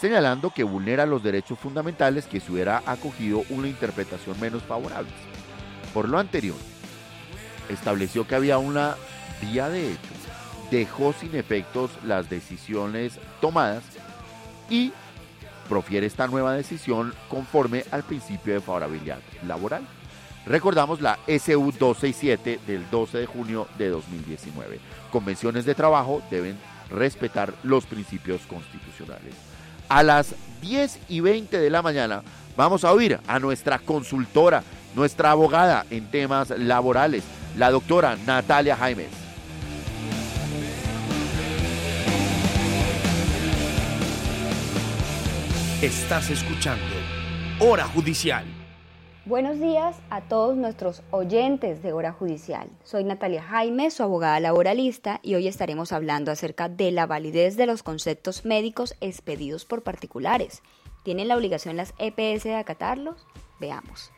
señalando que vulnera los derechos fundamentales que se hubiera acogido una interpretación menos favorable. Por lo anterior, estableció que había una vía de hecho, dejó sin efectos las decisiones tomadas y profiere esta nueva decisión conforme al principio de favorabilidad laboral. Recordamos la SU 267 del 12 de junio de 2019. Convenciones de trabajo deben respetar los principios constitucionales. A las 10 y 20 de la mañana vamos a oír a nuestra consultora, nuestra abogada en temas laborales, la doctora Natalia Jaimes. Estás escuchando Hora Judicial. Buenos días a todos nuestros oyentes de Hora Judicial. Soy Natalia Jaime, su abogada laboralista, y hoy estaremos hablando acerca de la validez de los conceptos médicos expedidos por particulares. ¿Tienen la obligación las EPS de acatarlos? Veamos.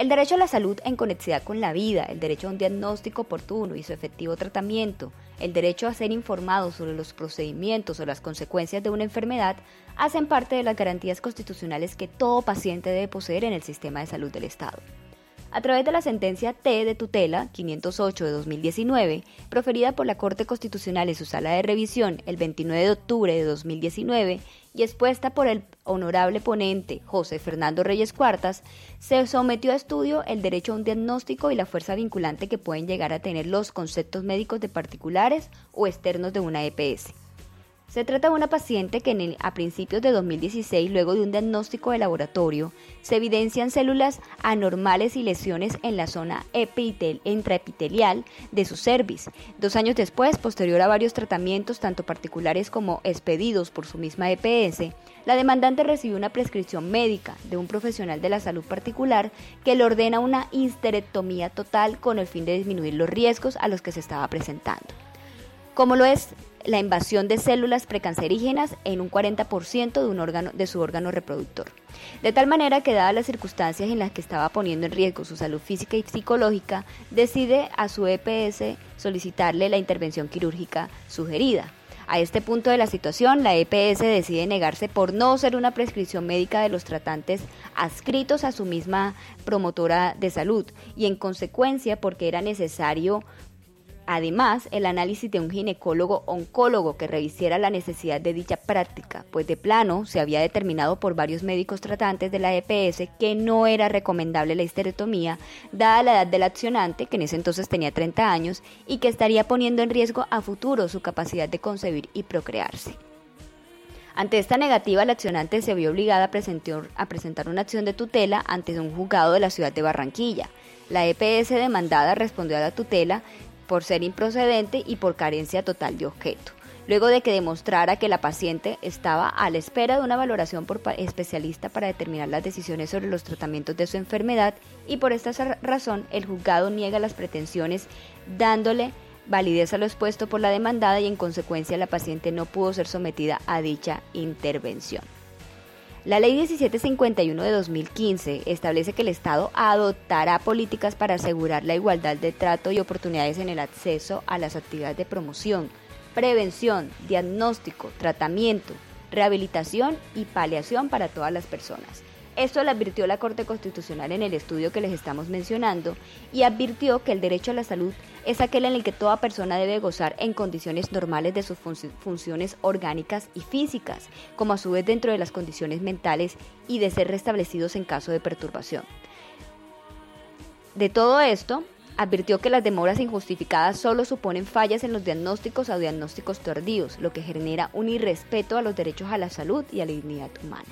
El derecho a la salud en conexidad con la vida, el derecho a un diagnóstico oportuno y su efectivo tratamiento, el derecho a ser informado sobre los procedimientos o las consecuencias de una enfermedad hacen parte de las garantías constitucionales que todo paciente debe poseer en el sistema de salud del Estado. a través de la sentencia T de tutela 508 de 2019, proferida por la Corte Constitucional en su sala de revisión el 29 de octubre de 2019 y expuesta por el honorable ponente José Fernando Reyes Cuartas, se sometió a estudio el derecho a un diagnóstico y la fuerza vinculante que pueden llegar a tener los conceptos médicos de particulares o externos de una EPS. Se trata de una paciente que en el- a principios de 2016, luego de un diagnóstico de laboratorio, se evidencian células anormales y lesiones en la zona epitel- intraepitelial de su cervix. Dos años después, posterior a varios tratamientos, tanto particulares como expedidos por su misma EPS, la demandante recibió una prescripción médica de un profesional de la salud particular que le ordena una histerectomía total con el fin de disminuir los riesgos a los que se estaba presentando como lo es la invasión de células precancerígenas en un 40% de, un órgano, de su órgano reproductor. De tal manera que, dadas las circunstancias en las que estaba poniendo en riesgo su salud física y psicológica, decide a su EPS solicitarle la intervención quirúrgica sugerida. A este punto de la situación, la EPS decide negarse por no ser una prescripción médica de los tratantes adscritos a su misma promotora de salud y en consecuencia porque era necesario Además, el análisis de un ginecólogo oncólogo que revisiera la necesidad de dicha práctica, pues de plano se había determinado por varios médicos tratantes de la EPS que no era recomendable la histerectomía, dada la edad del accionante, que en ese entonces tenía 30 años, y que estaría poniendo en riesgo a futuro su capacidad de concebir y procrearse. Ante esta negativa, la accionante se vio obligada a, presentar- una acción de tutela ante un juzgado de la ciudad de Barranquilla. La EPS demandada respondió a la tutela por ser improcedente y por carencia total de objeto. Luego de que demostrara que la paciente estaba a la espera de una valoración por especialista para determinar las decisiones sobre los tratamientos de su enfermedad y por esta razón el juzgado niega las pretensiones dándole validez a lo expuesto por la demandada y en consecuencia la paciente no pudo ser sometida a dicha intervención. La Ley 1751 de 2015 establece que el Estado adoptará políticas para asegurar la igualdad de trato y oportunidades en el acceso a las actividades de promoción, prevención, diagnóstico, tratamiento, rehabilitación y paliación para todas las personas. Esto lo advirtió la Corte Constitucional en el estudio que les estamos mencionando y advirtió que el derecho a la salud es aquel en el que toda persona debe gozar en condiciones normales de sus funci- funciones orgánicas y físicas, como a su vez dentro de las condiciones mentales y de ser restablecidos en caso de perturbación. De todo esto, advirtió que las demoras injustificadas solo suponen fallas en los diagnósticos o diagnósticos tardíos, lo que genera un irrespeto a los derechos a la salud y a la dignidad humana.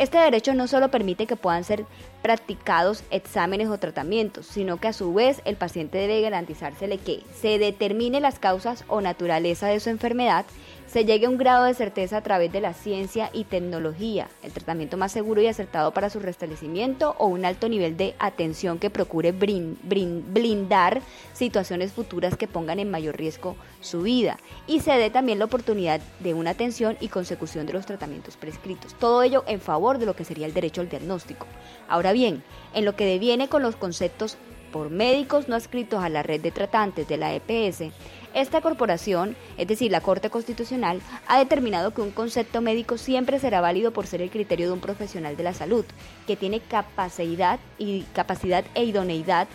Este derecho no solo permite que puedan ser practicados exámenes o tratamientos, sino que a su vez el paciente debe garantizársele que se determine las causas o naturaleza de su enfermedad, se llegue a un grado de certeza a través de la ciencia y tecnología, el tratamiento más seguro y acertado para su restablecimiento o un alto nivel de atención que procure blindar situaciones futuras que pongan en mayor riesgo su vida y se dé también la oportunidad de una atención y consecución de los tratamientos prescritos. Todo ello en favor de lo que sería el derecho al diagnóstico. Ahora bien, en lo que deviene con los conceptos por médicos no adscritos a la red de tratantes de la EPS, esta corporación, es decir, la Corte Constitucional, ha determinado que un concepto médico siempre será válido por ser el criterio de un profesional de la salud, que tiene capacidad, y, capacidad e idoneidad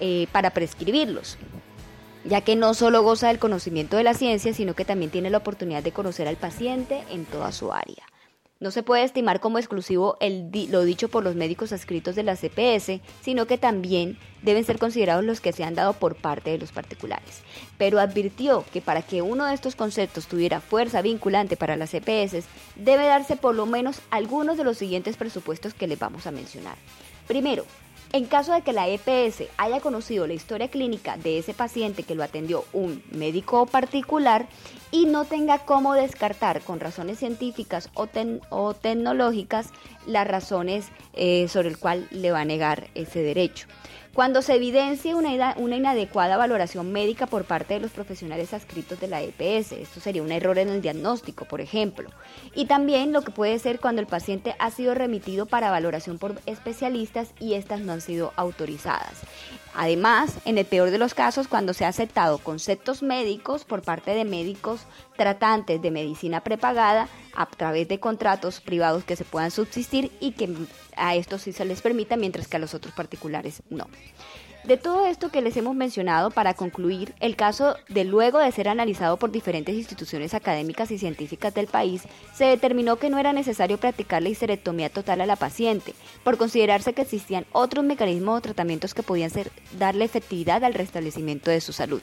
eh, para prescribirlos ya que no solo goza del conocimiento de la ciencia, sino que también tiene la oportunidad de conocer al paciente en toda su área. No se puede estimar como exclusivo lo dicho por los médicos adscritos de la CPS, sino que también deben ser considerados los que se han dado por parte de los particulares. Pero advirtió que para que uno de estos conceptos tuviera fuerza vinculante para las CPS, debe darse por lo menos algunos de los siguientes presupuestos que les vamos a mencionar. Primero, en caso de que la EPS haya conocido la historia clínica de ese paciente que lo atendió un médico particular y no tenga cómo descartar con razones científicas o, o tecnológicas las razones eh, sobre el cual le va a negar ese derecho. Cuando se evidencie una, una inadecuada valoración médica por parte de los profesionales adscritos de la EPS, esto sería un error en el diagnóstico, por ejemplo. Y también lo que puede ser cuando el paciente ha sido remitido para valoración por especialistas y estas no han sido autorizadas. Además, en el peor de los casos, cuando se ha aceptado conceptos médicos por parte de médicos tratantes de medicina prepagada a través de contratos privados que se puedan subsistir y que a estos sí se les permita, mientras que a los otros particulares no. De todo esto que les hemos mencionado, para concluir, el caso de luego de ser analizado por diferentes instituciones académicas y científicas del país, se determinó que no era necesario practicar la histerectomía total a la paciente, por considerarse que existían otros mecanismos o tratamientos que podían ser, darle efectividad al restablecimiento de su salud.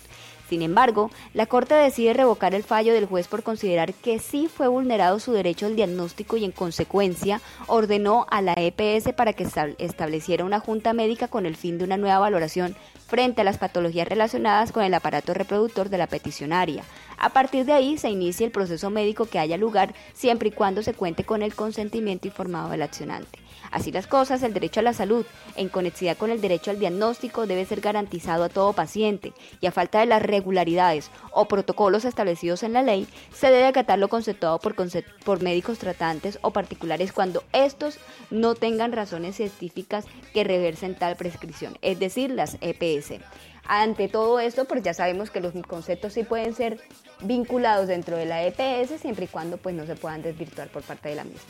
Sin embargo, la Corte decide revocar el fallo del juez por considerar que sí fue vulnerado su derecho al diagnóstico y en consecuencia ordenó a la EPS para que estab- estableciera una junta médica con el fin de una nueva valoración frente a las patologías relacionadas con el aparato reproductor de la peticionaria. A partir de ahí se inicia el proceso médico que haya lugar siempre y cuando se cuente con el consentimiento informado del accionante. Así las cosas, el derecho a la salud, en conexidad con el derecho al diagnóstico, debe ser garantizado a todo paciente y a falta de las regularidades o protocolos establecidos en la ley, se debe acatar lo conceptuado por, médicos tratantes o particulares cuando estos no tengan razones científicas que reversen tal prescripción, es decir, las EPS. Ante todo esto, pues ya sabemos que los conceptos sí pueden ser vinculados dentro de la EPS siempre y cuando pues no se puedan desvirtuar por parte de la misma.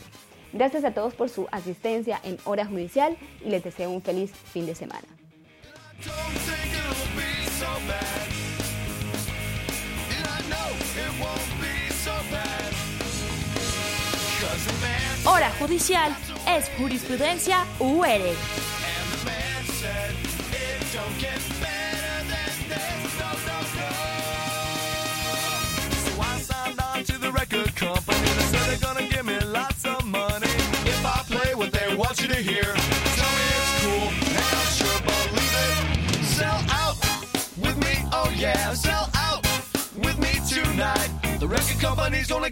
Gracias a todos por su asistencia en Hora Judicial y les deseo un feliz fin de semana. Hora Judicial es jurisprudencia UR. So I signed on to the record company. They said they're gonna give me lots want you to hear.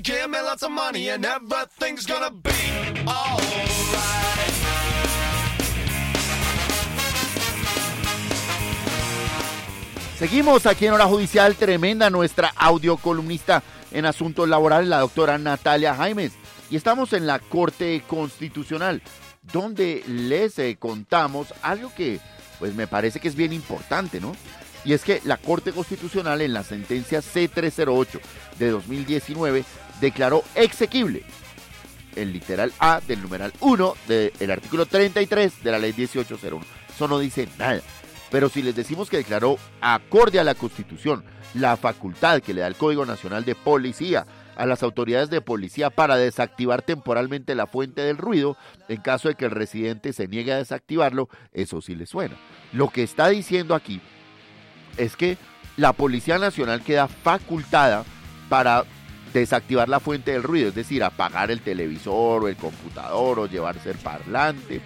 Give me lots of money, and. Seguimos aquí en Hora Judicial, tremenda nuestra audiocolumnista en asuntos laborales, la doctora Natalia Jaimes. Y estamos en la Corte Constitucional, donde les eh, contamos algo que pues me parece que es bien importante, ¿no? Y es que la Corte Constitucional en la sentencia C308 de 2019 declaró exequible el literal A del numeral 1 del artículo 33 de la ley 1801. Eso no dice nada. Pero si les decimos que declaró acorde a la Constitución la facultad que le da el Código Nacional de Policía a las autoridades de policía para desactivar temporalmente la fuente del ruido en caso de que el residente se niegue a desactivarlo, eso sí le suena. Lo que está diciendo aquí es que la Policía Nacional queda facultada para desactivar la fuente del ruido, es decir, apagar el televisor o el computador o llevarse el parlante,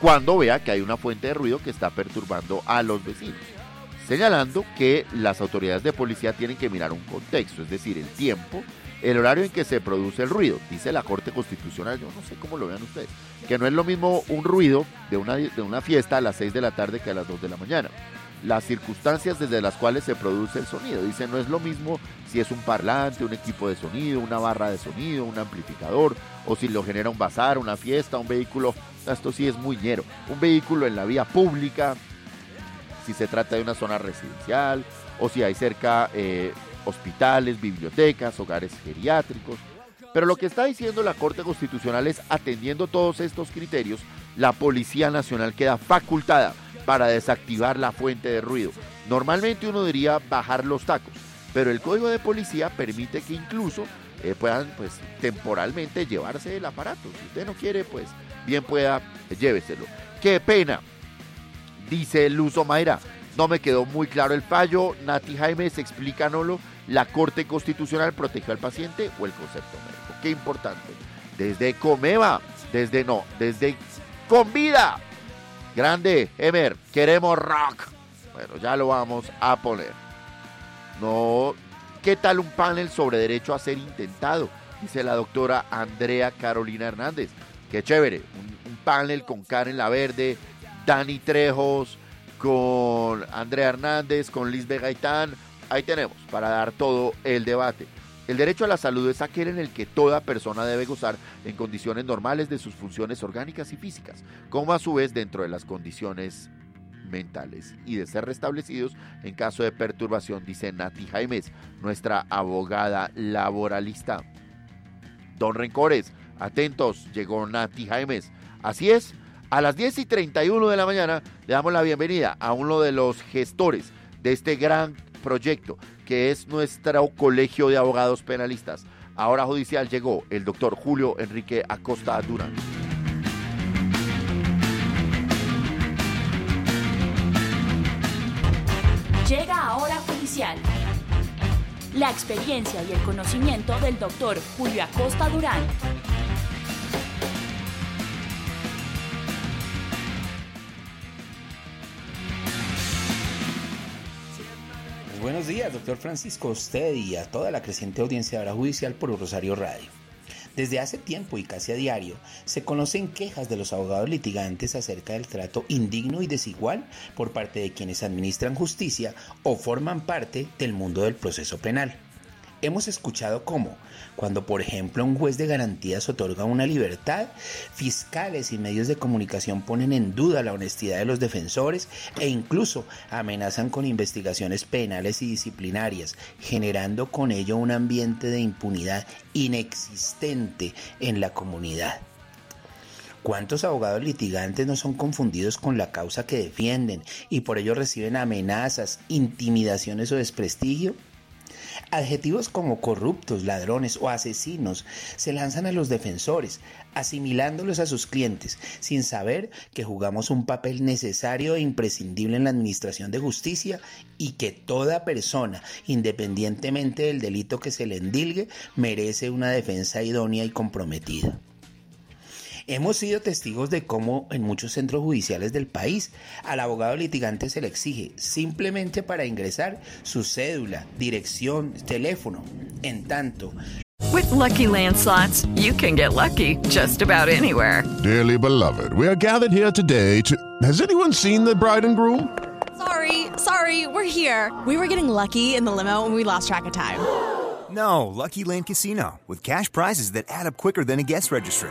cuando vea que hay una fuente de ruido que está perturbando a los vecinos, señalando que las autoridades de policía tienen que mirar un contexto, es decir, el tiempo, el horario en que se produce el ruido, dice la Corte Constitucional, yo no sé cómo lo vean ustedes, que no es lo mismo un ruido de una, de una fiesta a las 6 de la tarde que a las 2 de la mañana. Las circunstancias desde las cuales se produce el sonido. Dice, no es lo mismo si es un parlante, un equipo de sonido, una barra de sonido, un amplificador, o si lo genera un bazar, una fiesta, un vehículo. Esto sí es muy ñero. Un vehículo en la vía pública, si se trata de una zona residencial, o si hay cerca eh, hospitales, bibliotecas, hogares geriátricos. Pero lo que está diciendo la Corte Constitucional es, atendiendo todos estos criterios, la Policía Nacional queda facultada para desactivar la fuente de ruido. Normalmente uno diría bajar los tacos, pero el Código de Policía permite que incluso eh, puedan pues temporalmente llevarse el aparato. Si usted no quiere, pues bien pueda, eh, lléveselo. Qué pena, dice Luzo Mayra. No me quedó muy claro el fallo. Nati Jaimes, explícanoslo. ¿La Corte Constitucional protegió al paciente o el concepto médico? Qué importante. Desde Comeva, desde no, desde Convida. Grande, Emer, queremos rock. Bueno, ya lo vamos a poner. No, ¿qué tal un panel sobre derecho a ser intentado? Dice la doctora Andrea Carolina Hernández. Qué chévere, un, un panel con Karen Laverde, Dani Trejos, con Andrea Hernández, con Lisbeth Gaitán. Ahí tenemos para dar todo el debate. El derecho a la salud es aquel en el que toda persona debe gozar en condiciones normales de sus funciones orgánicas y físicas, como a su vez dentro de las condiciones mentales y de ser restablecidos en caso de perturbación, dice Nati Jaimes, nuestra abogada laboralista. Don Rencores, atentos, llegó Nati Jaimes. Así es, a las 10 y 31 de la mañana le damos la bienvenida a uno de los gestores de este gran proyecto que es nuestro Colegio de Abogados Penalistas. Ahora judicial llegó el doctor Julio Enrique Acosta Durán. Llega ahora judicial. La experiencia y el conocimiento del doctor Julio Acosta Durán. Buenos días, doctor Francisco, usted y a toda la creciente audiencia de hora judicial por Rosario Radio. Desde hace tiempo y casi a diario se conocen quejas de los abogados litigantes acerca del trato indigno y desigual por parte de quienes administran justicia o forman parte del mundo del proceso penal. Hemos escuchado cómo, cuando por ejemplo un juez de garantías otorga una libertad, fiscales y medios de comunicación ponen en duda la honestidad de los defensores e incluso amenazan con investigaciones penales y disciplinarias, generando con ello un ambiente de impunidad inexistente en la comunidad. ¿Cuántos abogados litigantes no son confundidos con la causa que defienden y por ello reciben amenazas, intimidaciones o desprestigio? Adjetivos como corruptos, ladrones o asesinos se lanzan a los defensores, asimilándolos a sus clientes, sin saber que jugamos un papel necesario e imprescindible en la administración de justicia y que toda persona, independientemente del delito que se le endilgue, merece una defensa idónea y comprometida. Hemos sido testigos de cómo en muchos centros judiciales del país al abogado litigante se le exige simplemente para ingresar su cédula, dirección, teléfono. En tanto, With Lucky Land slots, you can get lucky just about anywhere. Dearly beloved, we are gathered here today to. Has anyone seen the bride and groom? Sorry, sorry, we're here. We were getting lucky in the limo and we lost track of time. No, Lucky Land Casino, with cash prizes that add up quicker than a guest registry.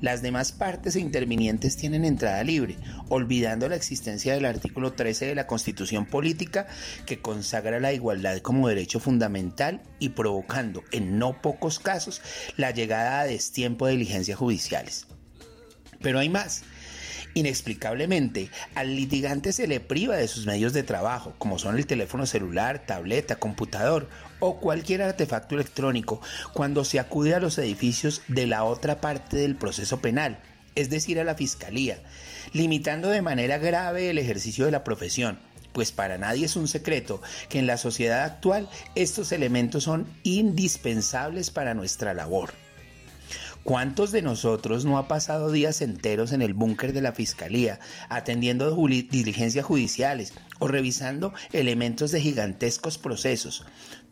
Las demás partes e intervinientes tienen entrada libre, olvidando la existencia del artículo 13 de la Constitución Política que consagra la igualdad como derecho fundamental y provocando, en no pocos casos, la llegada a destiempo de diligencias judiciales. Pero hay más. Inexplicablemente, al litigante se le priva de sus medios de trabajo, como son el teléfono celular, tableta, computador o cualquier artefacto electrónico, cuando se acude a los edificios de la otra parte del proceso penal, es decir, a la fiscalía, limitando de manera grave el ejercicio de la profesión. Pues para nadie es un secreto que en la sociedad actual estos elementos son indispensables para nuestra labor. ¿Cuántos de nosotros no ha pasado días enteros en el búnker de la fiscalía atendiendo diligencias judiciales o revisando elementos de gigantescos procesos,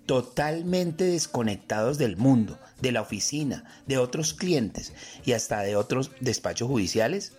totalmente desconectados del mundo, de la oficina, de otros clientes y hasta de otros despachos judiciales?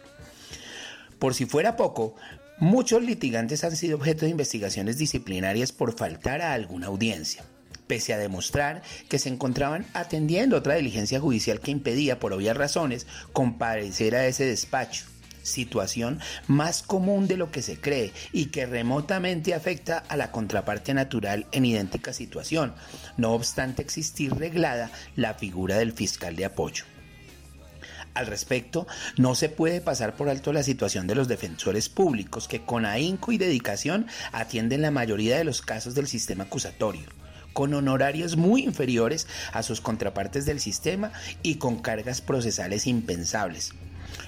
Por si fuera poco, muchos litigantes han sido objeto de investigaciones disciplinarias por faltar a alguna audiencia pese a demostrar que se encontraban atendiendo otra diligencia judicial que impedía, por obvias razones, comparecer a ese despacho. Situación más común de lo que se cree y que remotamente afecta a la contraparte natural en idéntica situación, no obstante existir reglada la figura del fiscal de apoyo. Al respecto, no se puede pasar por alto la situación de los defensores públicos que con ahínco y dedicación atienden la mayoría de los casos del sistema acusatorio con honorarios muy inferiores a sus contrapartes del sistema y con cargas procesales impensables,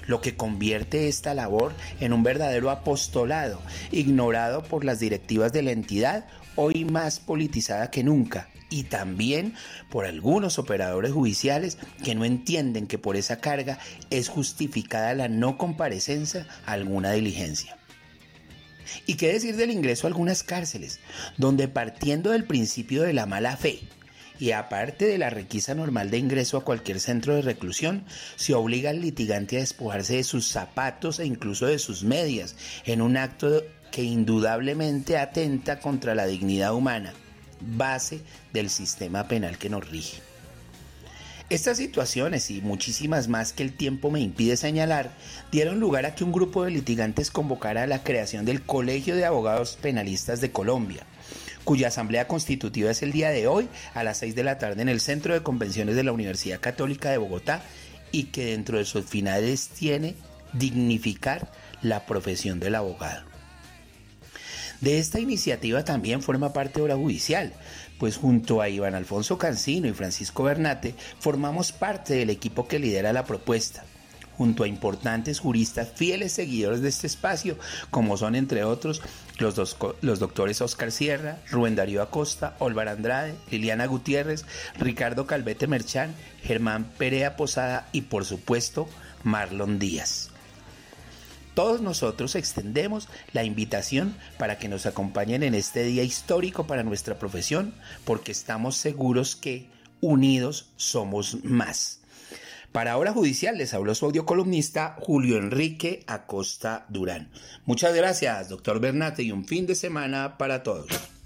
lo que convierte esta labor en un verdadero apostolado, ignorado por las directivas de la entidad, hoy más politizada que nunca, y también por algunos operadores judiciales que no entienden que por esa carga es justificada la no comparecencia a alguna diligencia. ¿Y qué decir del ingreso a algunas cárceles, donde partiendo del principio de la mala fe y aparte de la requisa normal de ingreso a cualquier centro de reclusión, se obliga al litigante a despojarse de sus zapatos e incluso de sus medias, en un acto que indudablemente atenta contra la dignidad humana, base del sistema penal que nos rige? Estas situaciones y muchísimas más que el tiempo me impide señalar dieron lugar a que un grupo de litigantes convocara la creación del Colegio de Abogados Penalistas de Colombia, cuya asamblea constitutiva es el día de hoy a las 6 de la tarde en el Centro de Convenciones de la Universidad Católica de Bogotá y que dentro de sus finales tiene dignificar la profesión del abogado. De esta iniciativa también forma parte Hora Judicial, pues junto a Iván Alfonso Cancino y Francisco Bernate formamos parte del equipo que lidera la propuesta, junto a importantes juristas fieles seguidores de este espacio, como son entre otros los, dos, los doctores Oscar Sierra, Rubén Darío Acosta, Olvar Andrade, Liliana Gutiérrez, Ricardo Calvete Merchán, Germán Perea Posada y por supuesto Marlon Díaz. Todos nosotros extendemos la invitación para que nos acompañen en este día histórico para nuestra profesión, porque estamos seguros que unidos somos más. Para Hora Judicial les habló su audiocolumnista Julio Enrique Acosta Durán. Muchas gracias, doctor Bernate, y un fin de semana para todos.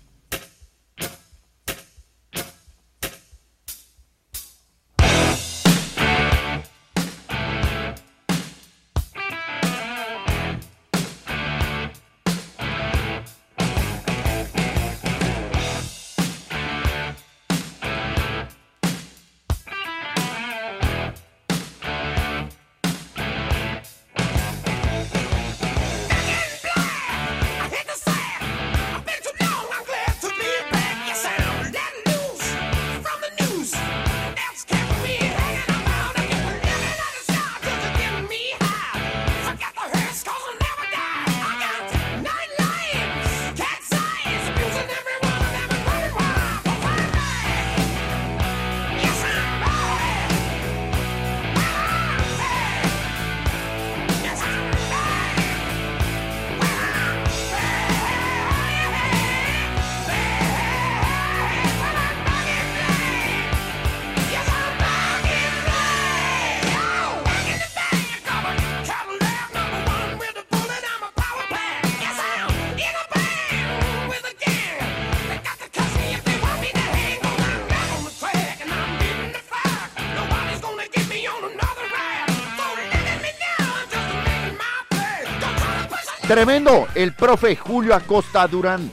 Tremendo, el profe Julio Acosta Durán,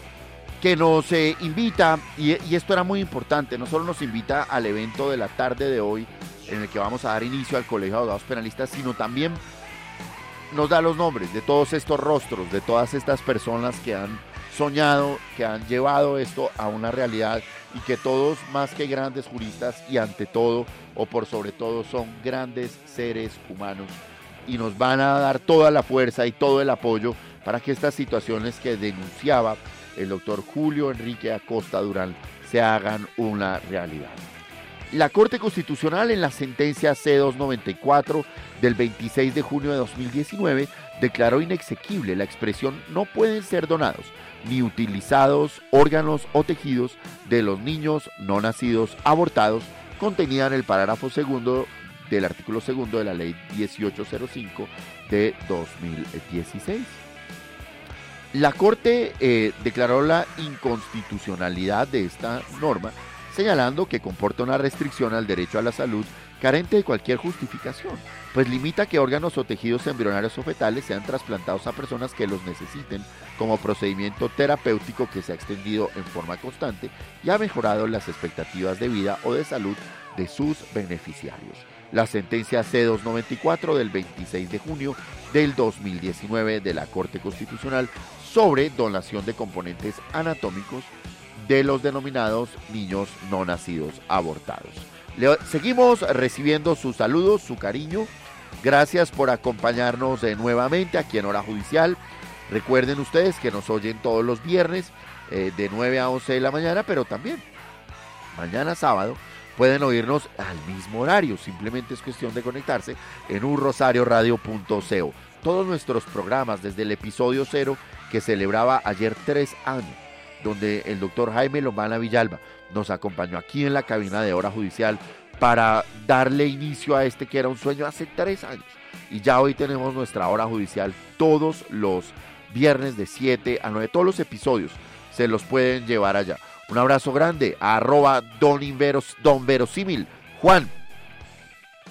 que nos eh, invita, y, esto era muy importante, no solo nos invita al evento de la tarde de hoy, en el que vamos a dar inicio al Colegio de Abogados Penalistas, sino también nos da los nombres de todos estos rostros, de todas estas personas que han soñado, que han llevado esto a una realidad y que todos, más que grandes juristas y ante todo, o por sobre todo, son grandes seres humanos. Y nos van a dar toda la fuerza y todo el apoyo para que estas situaciones que denunciaba el doctor Julio Enrique Acosta Durán se hagan una realidad. La Corte Constitucional en la sentencia C294 del 26 de junio de 2019 declaró inexequible la expresión no pueden ser donados ni utilizados órganos o tejidos de los niños no nacidos abortados contenida en el parágrafo segundo del artículo segundo de la ley 1805 de 2016. La Corte eh, declaró la inconstitucionalidad de esta norma, señalando que comporta una restricción al derecho a la salud carente de cualquier justificación, pues limita que órganos o tejidos embrionarios o fetales sean trasplantados a personas que los necesiten como procedimiento terapéutico que se ha extendido en forma constante y ha mejorado las expectativas de vida o de salud de sus beneficiarios. La sentencia C294 del 26 de junio del 2019 de la Corte Constitucional sobre donación de componentes anatómicos de los denominados niños no nacidos abortados. Seguimos recibiendo sus saludos, su cariño. Gracias por acompañarnos eh, nuevamente aquí en Hora Judicial. Recuerden ustedes que nos oyen todos los viernes eh, de 9 a 11 de la mañana, pero también mañana sábado pueden oírnos al mismo horario. Simplemente es cuestión de conectarse en unrosarioradio.co. Todos nuestros programas desde el episodio cero que celebraba ayer tres años, donde el doctor Jaime Lomana Villalba nos acompañó aquí en la cabina de hora judicial para darle inicio a este que era un sueño hace tres años. Y ya hoy tenemos nuestra hora judicial todos los viernes de 7 a 9. Todos los episodios se los pueden llevar allá. Un abrazo grande arroba don. Juan,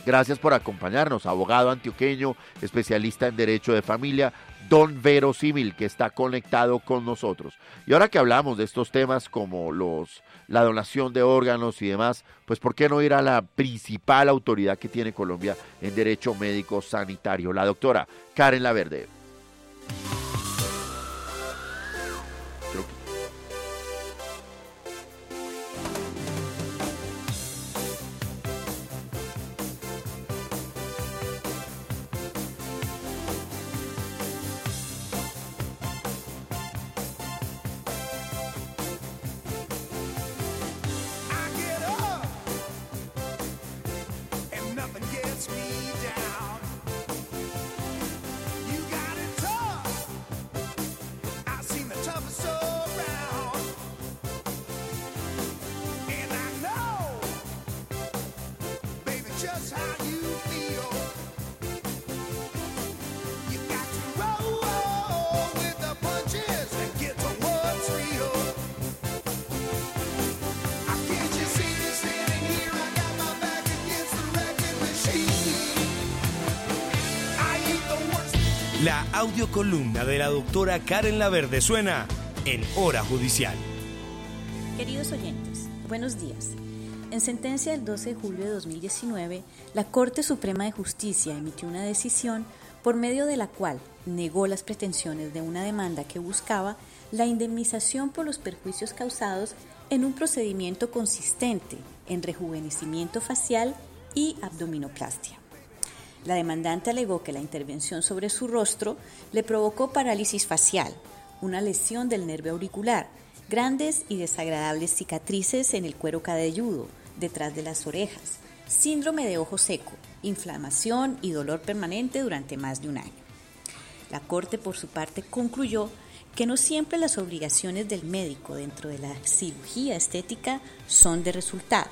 gracias por acompañarnos. Abogado antioqueño, especialista en derecho de familia, don Verosímil, que está conectado con nosotros. Y ahora que hablamos de estos temas como los la donación de órganos y demás, pues ¿por qué no ir a la principal autoridad que tiene Colombia en derecho médico sanitario, la doctora Karen Laverde? Audiocolumna de la doctora Karen Laverde suena en Hora Judicial. Queridos oyentes, buenos días. En sentencia del 12 de julio de 2019, la Corte Suprema de Justicia emitió una decisión por medio de la cual negó las pretensiones de una demanda que buscaba la indemnización por los perjuicios causados en un procedimiento consistente en rejuvenecimiento facial y abdominoplastia. La demandante alegó que la intervención sobre su rostro le provocó parálisis facial, una lesión del nervio auricular, grandes y desagradables cicatrices en el cuero cabelludo, detrás de las orejas, síndrome de ojo seco, inflamación y dolor permanente durante más de un año. La Corte, por su parte, concluyó que no siempre las obligaciones del médico dentro de la cirugía estética son de resultado,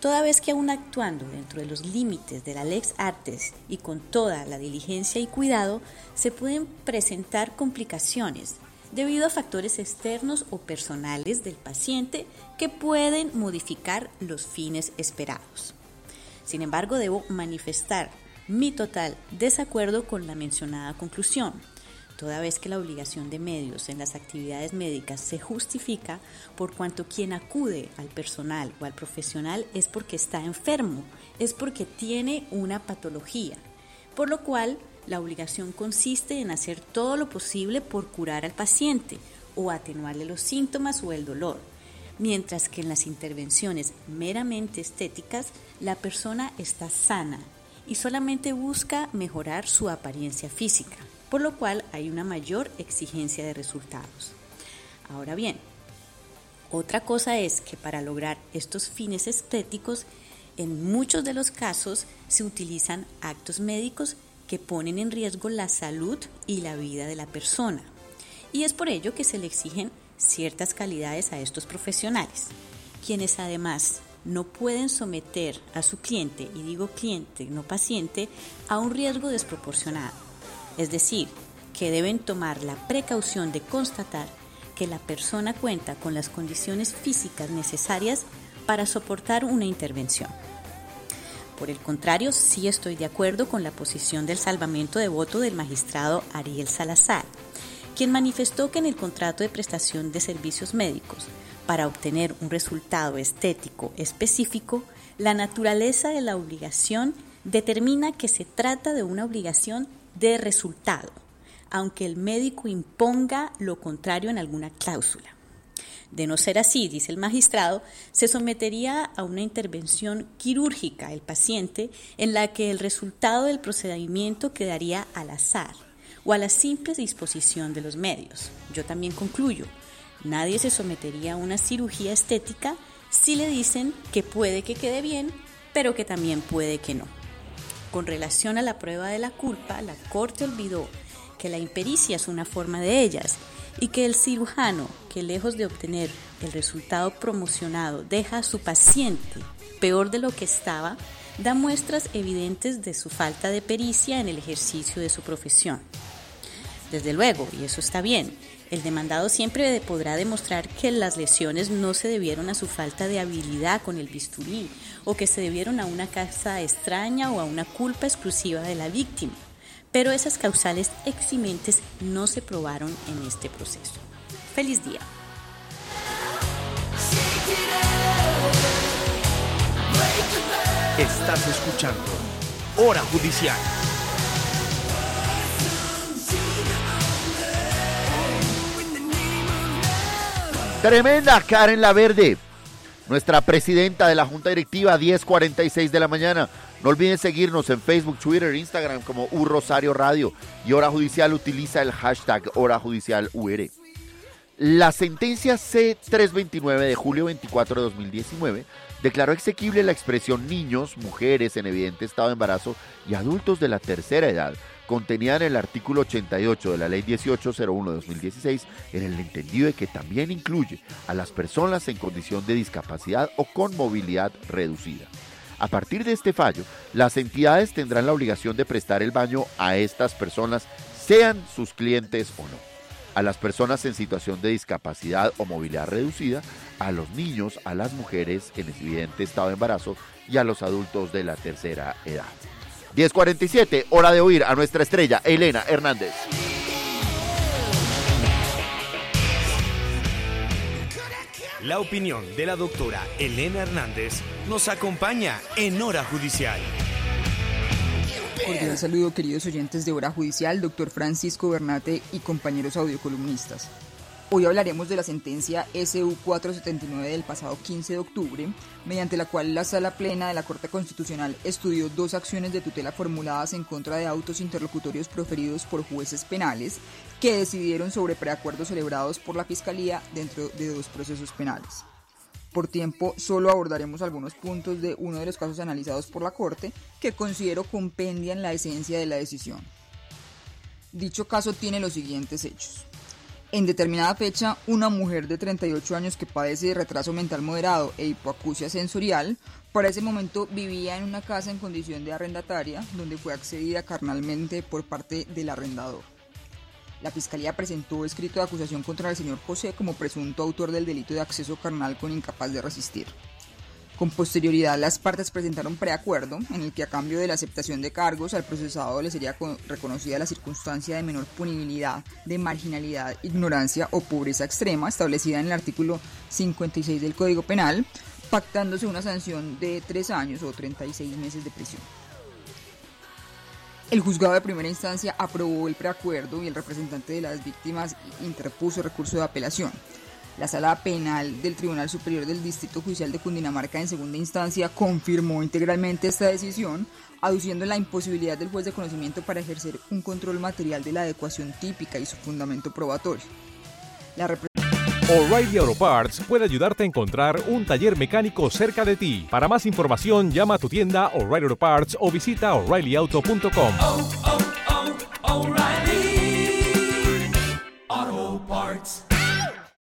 toda vez que aún actuando dentro de los límites de la lex artes y con toda la diligencia y cuidado, se pueden presentar complicaciones debido a factores externos o personales del paciente que pueden modificar los fines esperados. Sin embargo, debo manifestar mi total desacuerdo con la mencionada conclusión, toda vez que la obligación de medios en las actividades médicas se justifica por cuanto quien acude al personal o al profesional es porque está enfermo, es porque tiene una patología, por lo cual la obligación consiste en hacer todo lo posible por curar al paciente o atenuarle los síntomas o el dolor, mientras que en las intervenciones meramente estéticas la persona está sana y solamente busca mejorar su apariencia física, por lo cual hay una mayor exigencia de resultados. Ahora bien, otra cosa es que para lograr estos fines estéticos, en muchos de los casos se utilizan actos médicos que ponen en riesgo la salud y la vida de la persona. Y es por ello que se le exigen ciertas calidades a estos profesionales, quienes además no pueden someter a su cliente, y digo cliente, no paciente, a un riesgo desproporcionado. Es decir, que deben tomar la precaución de constatar que la persona cuenta con las condiciones físicas necesarias para soportar una intervención. Por el contrario, sí estoy de acuerdo con la posición del salvamento de voto del magistrado Ariel Salazar, quien manifestó que en el contrato de prestación de servicios médicos, para obtener un resultado estético específico, la naturaleza de la obligación determina que se trata de una obligación de resultado, aunque el médico imponga lo contrario en alguna cláusula. De no ser así, dice el magistrado, se sometería a una intervención quirúrgica el paciente en la que el resultado del procedimiento quedaría al azar o a la simple disposición de los medios. Yo también concluyo, nadie se sometería a una cirugía estética sí le dicen que puede que quede bien, pero que también puede que no. Con relación a la prueba de la culpa, la Corte olvidó que la impericia es una forma de ellas y que el cirujano, que lejos de obtener el resultado promocionado, deja a su paciente peor de lo que estaba, da muestras evidentes de su falta de pericia en el ejercicio de su profesión. Desde luego, y eso está bien, el demandado siempre podrá demostrar que las lesiones no se debieron a su falta de habilidad con el bisturí o que se debieron a una causa extraña o a una culpa exclusiva de la víctima, pero esas causales eximentes no se probaron en este proceso. Feliz día. Estás escuchando Hora Judicial. Tremenda Karen La Verde, nuestra presidenta de la Junta Directiva 1046 de la mañana. No olviden seguirnos en Facebook, Twitter, Instagram como U Rosario Radio y Hora Judicial utiliza el hashtag Hora Judicial UR. La sentencia C329 de julio 24 de 2019 declaró exequible la expresión niños, mujeres en evidente estado de embarazo y adultos de la tercera edad contenida en el artículo 88 de la Ley 1801 de 2016 en el entendido de que también incluye a las personas en condición de discapacidad o con movilidad reducida. A partir de este fallo, las entidades tendrán la obligación de prestar el baño a estas personas, sean sus clientes o no. A las personas en situación de discapacidad o movilidad reducida, a los niños, a las mujeres en evidente estado de embarazo y a los adultos de la tercera edad. 10.47, hora de oír a nuestra estrella, Elena Hernández. La opinión de la doctora Elena Hernández nos acompaña en Hora Judicial. Cordial saludo, queridos oyentes de Hora Judicial, doctor Francisco Bernate y compañeros audiocolumnistas. Hoy hablaremos de la sentencia SU 479 del pasado 15 de octubre, mediante la cual la Sala Plena de la Corte Constitucional estudió dos acciones de tutela formuladas en contra de autos interlocutorios proferidos por jueces penales que decidieron sobre preacuerdos celebrados por la Fiscalía dentro de dos procesos penales. Por tiempo, solo abordaremos algunos puntos de uno de los casos analizados por la Corte que considero compendian la esencia de la decisión. Dicho caso tiene los siguientes hechos. En determinada fecha, una mujer de 38 años que padece de retraso mental moderado e hipoacusia sensorial, para ese momento vivía en una casa en condición de arrendataria, donde fue accedida carnalmente por parte del arrendador. La Fiscalía presentó escrito de acusación contra el señor José como presunto autor del delito de acceso carnal con incapaz de resistir. Con posterioridad, las partes presentaron preacuerdo en el que a cambio de la aceptación de cargos al procesado le sería con- reconocida la circunstancia de menor punibilidad, de marginalidad, ignorancia o pobreza extrema establecida en el artículo 56 del Código Penal, pactándose una sanción de tres años o 36 meses de prisión. El juzgado de primera instancia aprobó el preacuerdo y el representante de las víctimas interpuso recurso de apelación. La sala penal del Tribunal Superior del Distrito Judicial de Cundinamarca en segunda instancia confirmó integralmente esta decisión, aduciendo la imposibilidad del juez de conocimiento para ejercer un control material de la adecuación típica y su fundamento probatorio. La O'Reilly Auto Parts puede ayudarte a encontrar un taller mecánico cerca de ti. Para más información, llama a tu tienda O'Reilly Auto Parts o visita oreillyauto.com. Auto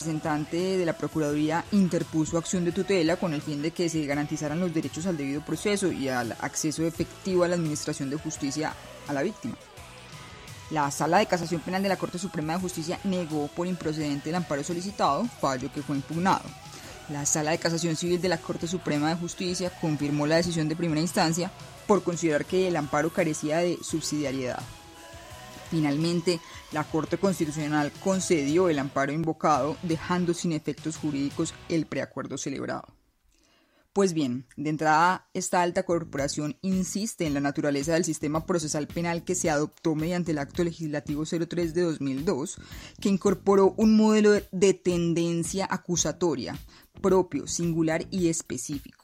representante de la Procuraduría interpuso acción de tutela con el fin de que se garantizaran los derechos al debido proceso y al acceso efectivo a la Administración de Justicia a la víctima. La Sala de Casación Penal de la Corte Suprema de Justicia negó por improcedente el amparo solicitado, fallo que fue impugnado. La Sala de Casación Civil de la Corte Suprema de Justicia confirmó la decisión de primera instancia por considerar que el amparo carecía de subsidiariedad. Finalmente, la Corte Constitucional concedió el amparo invocado, dejando sin efectos jurídicos el preacuerdo celebrado. Pues bien, de entrada, esta alta corporación insiste en la naturaleza del sistema procesal penal que se adoptó mediante el Acto Legislativo 03 de 2002, que incorporó un modelo de- de tendencia acusatoria propio, singular y específico.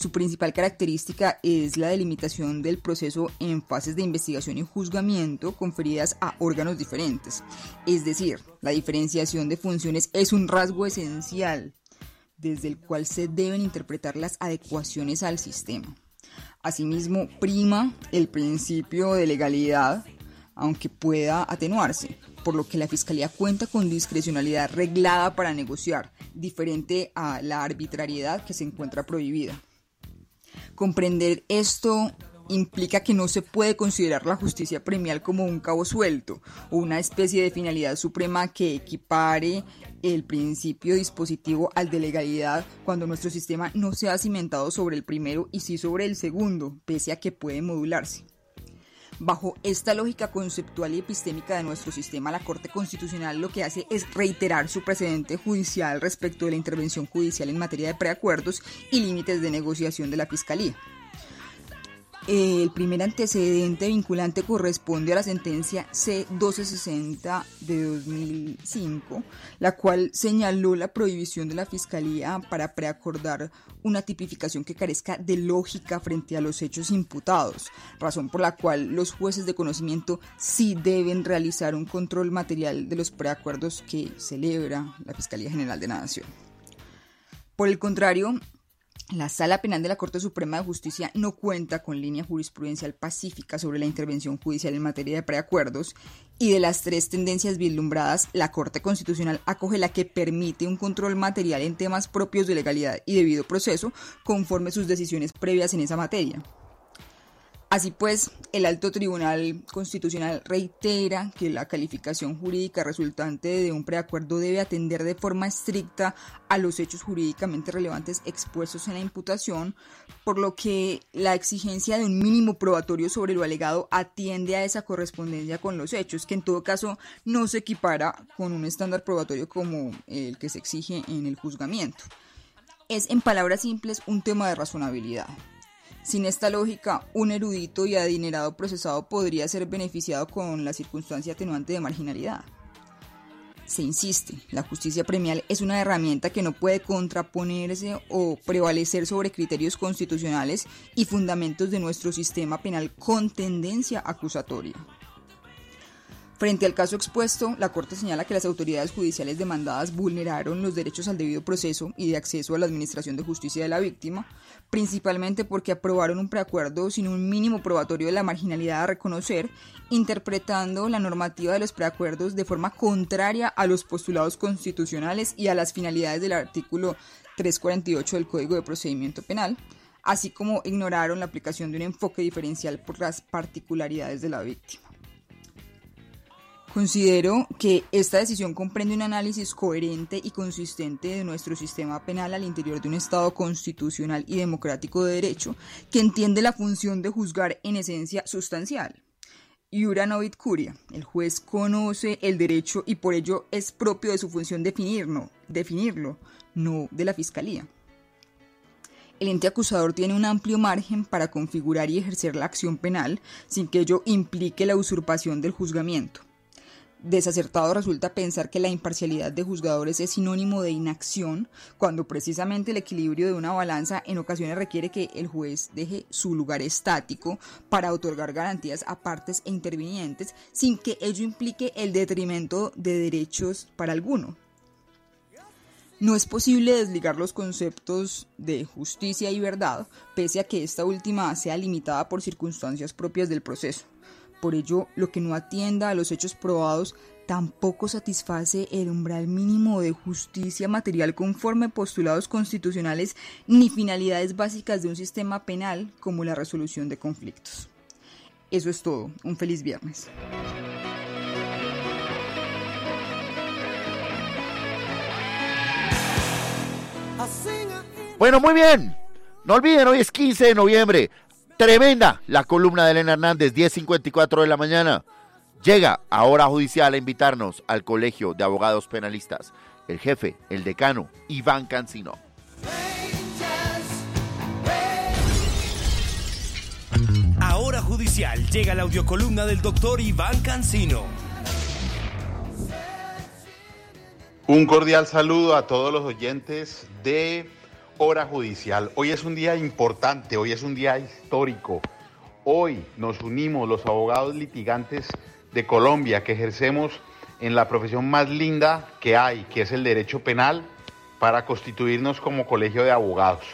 Su principal característica es la delimitación del proceso en fases de investigación y juzgamiento conferidas a órganos diferentes. Es decir, la diferenciación de funciones es un rasgo esencial desde el cual se deben interpretar las adecuaciones al sistema. Asimismo, prima el principio de legalidad, aunque pueda atenuarse, por lo que la Fiscalía cuenta con discrecionalidad reglada para negociar, diferente a la arbitrariedad que se encuentra prohibida. Comprender esto implica que no se puede considerar la justicia premial como un cabo suelto o una especie de finalidad suprema que equipare el principio dispositivo al de legalidad cuando nuestro sistema no se ha cimentado sobre el primero y sí sobre el segundo, pese a que puede modularse. Bajo esta lógica conceptual y epistémica de nuestro sistema, la Corte Constitucional lo que hace es reiterar su precedente judicial respecto de la intervención judicial en materia de preacuerdos y límites de negociación de la Fiscalía. El primer antecedente vinculante corresponde a la sentencia C-1260 de 2005, la cual señaló la prohibición de la Fiscalía para preacordar una tipificación que carezca de lógica frente a los hechos imputados, razón por la cual los jueces de conocimiento sí deben realizar un control material de los preacuerdos que celebra la Fiscalía General de la Nación. Por el contrario, la Sala Penal de la Corte Suprema de Justicia no cuenta con línea jurisprudencial pacífica sobre la intervención judicial en materia de preacuerdos y de las tres tendencias vislumbradas, la Corte Constitucional acoge la que permite un control material en temas propios de legalidad y debido proceso conforme sus decisiones previas en esa materia. Así pues, el alto tribunal constitucional reitera que la calificación jurídica resultante de un preacuerdo debe atender de forma estricta a los hechos jurídicamente relevantes expuestos en la imputación, por lo que la exigencia de un mínimo probatorio sobre lo alegado atiende a esa correspondencia con los hechos, que en todo caso no se equipara con un estándar probatorio como el que se exige en el juzgamiento. Es, en palabras simples, un tema de razonabilidad. Sin esta lógica, un erudito y adinerado procesado podría ser beneficiado con la circunstancia atenuante de marginalidad. Se insiste, la justicia premial es una herramienta que no puede contraponerse o prevalecer sobre criterios constitucionales y fundamentos de nuestro sistema penal con tendencia acusatoria. Frente al caso expuesto, la Corte señala que las autoridades judiciales demandadas vulneraron los derechos al debido proceso y de acceso a la administración de justicia de la víctima, principalmente porque aprobaron un preacuerdo sin un mínimo probatorio de la marginalidad a reconocer, interpretando la normativa de los preacuerdos de forma contraria a los postulados constitucionales y a las finalidades del artículo 348 del Código de Procedimiento Penal, así como ignoraron la aplicación de un enfoque diferencial por las particularidades de la víctima. Considero que esta decisión comprende un análisis coherente y consistente de nuestro sistema penal al interior de un Estado constitucional y democrático de derecho que entiende la función de juzgar en esencia sustancial. Iura novit curia, el juez conoce el derecho y por ello es propio de su función definirlo, definirlo, no de la fiscalía. El ente acusador tiene un amplio margen para configurar y ejercer la acción penal sin que ello implique la usurpación del juzgamiento. Desacertado resulta pensar que la imparcialidad de juzgadores es sinónimo de inacción, cuando precisamente el equilibrio de una balanza en ocasiones requiere que el juez deje su lugar estático para otorgar garantías a partes e intervinientes sin que ello implique el detrimento de derechos para alguno. No es posible desligar los conceptos de justicia y verdad, pese a que esta última sea limitada por circunstancias propias del proceso. Por ello, lo que no atienda a los hechos probados tampoco satisface el umbral mínimo de justicia material conforme postulados constitucionales ni finalidades básicas de un sistema penal como la resolución de conflictos. Eso es todo. Un feliz viernes. Bueno, muy bien. No olviden, hoy es 15 de noviembre. Tremenda la columna de Elena Hernández, 10.54 de la mañana. Llega a hora judicial a invitarnos al Colegio de Abogados Penalistas. El jefe, el decano, Iván Cancino. A hora judicial llega la audiocolumna del doctor Iván Cancino. Un cordial saludo a todos los oyentes de Hora Judicial. Hoy es un día importante, hoy es un día histórico. Hoy nos unimos los abogados litigantes de Colombia que ejercemos en la profesión más linda que hay, que es el derecho penal, para constituirnos como colegio de abogados.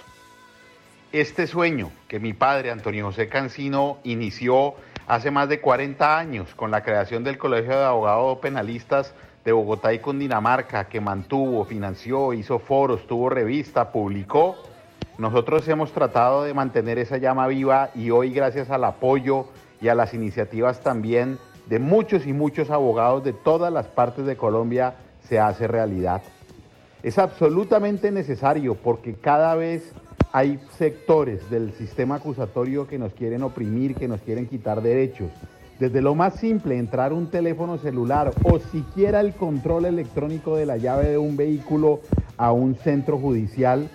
Este sueño que mi padre, Antonio José Cancino, inició hace más de 40 años con la creación del Colegio de Abogados Penalistas de Bogotá y Cundinamarca, que mantuvo, financió, hizo foros, tuvo revista, publicó, nosotros hemos tratado de mantener esa llama viva y hoy gracias al apoyo y a las iniciativas también de muchos y muchos abogados de todas las partes de Colombia se hace realidad. Es absolutamente necesario porque cada vez hay sectores del sistema acusatorio que nos quieren oprimir, que nos quieren quitar derechos. Desde lo más simple, entrar un teléfono celular o siquiera el control electrónico de la llave de un vehículo a un centro judicial,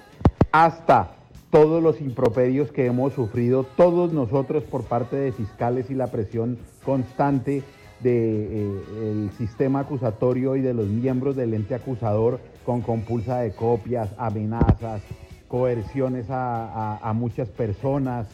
hasta todos los improperios que hemos sufrido todos nosotros por parte de fiscales y la presión constante del sistema acusatorio y de los miembros del ente acusador con compulsa de copias, amenazas, coerciones a muchas personas,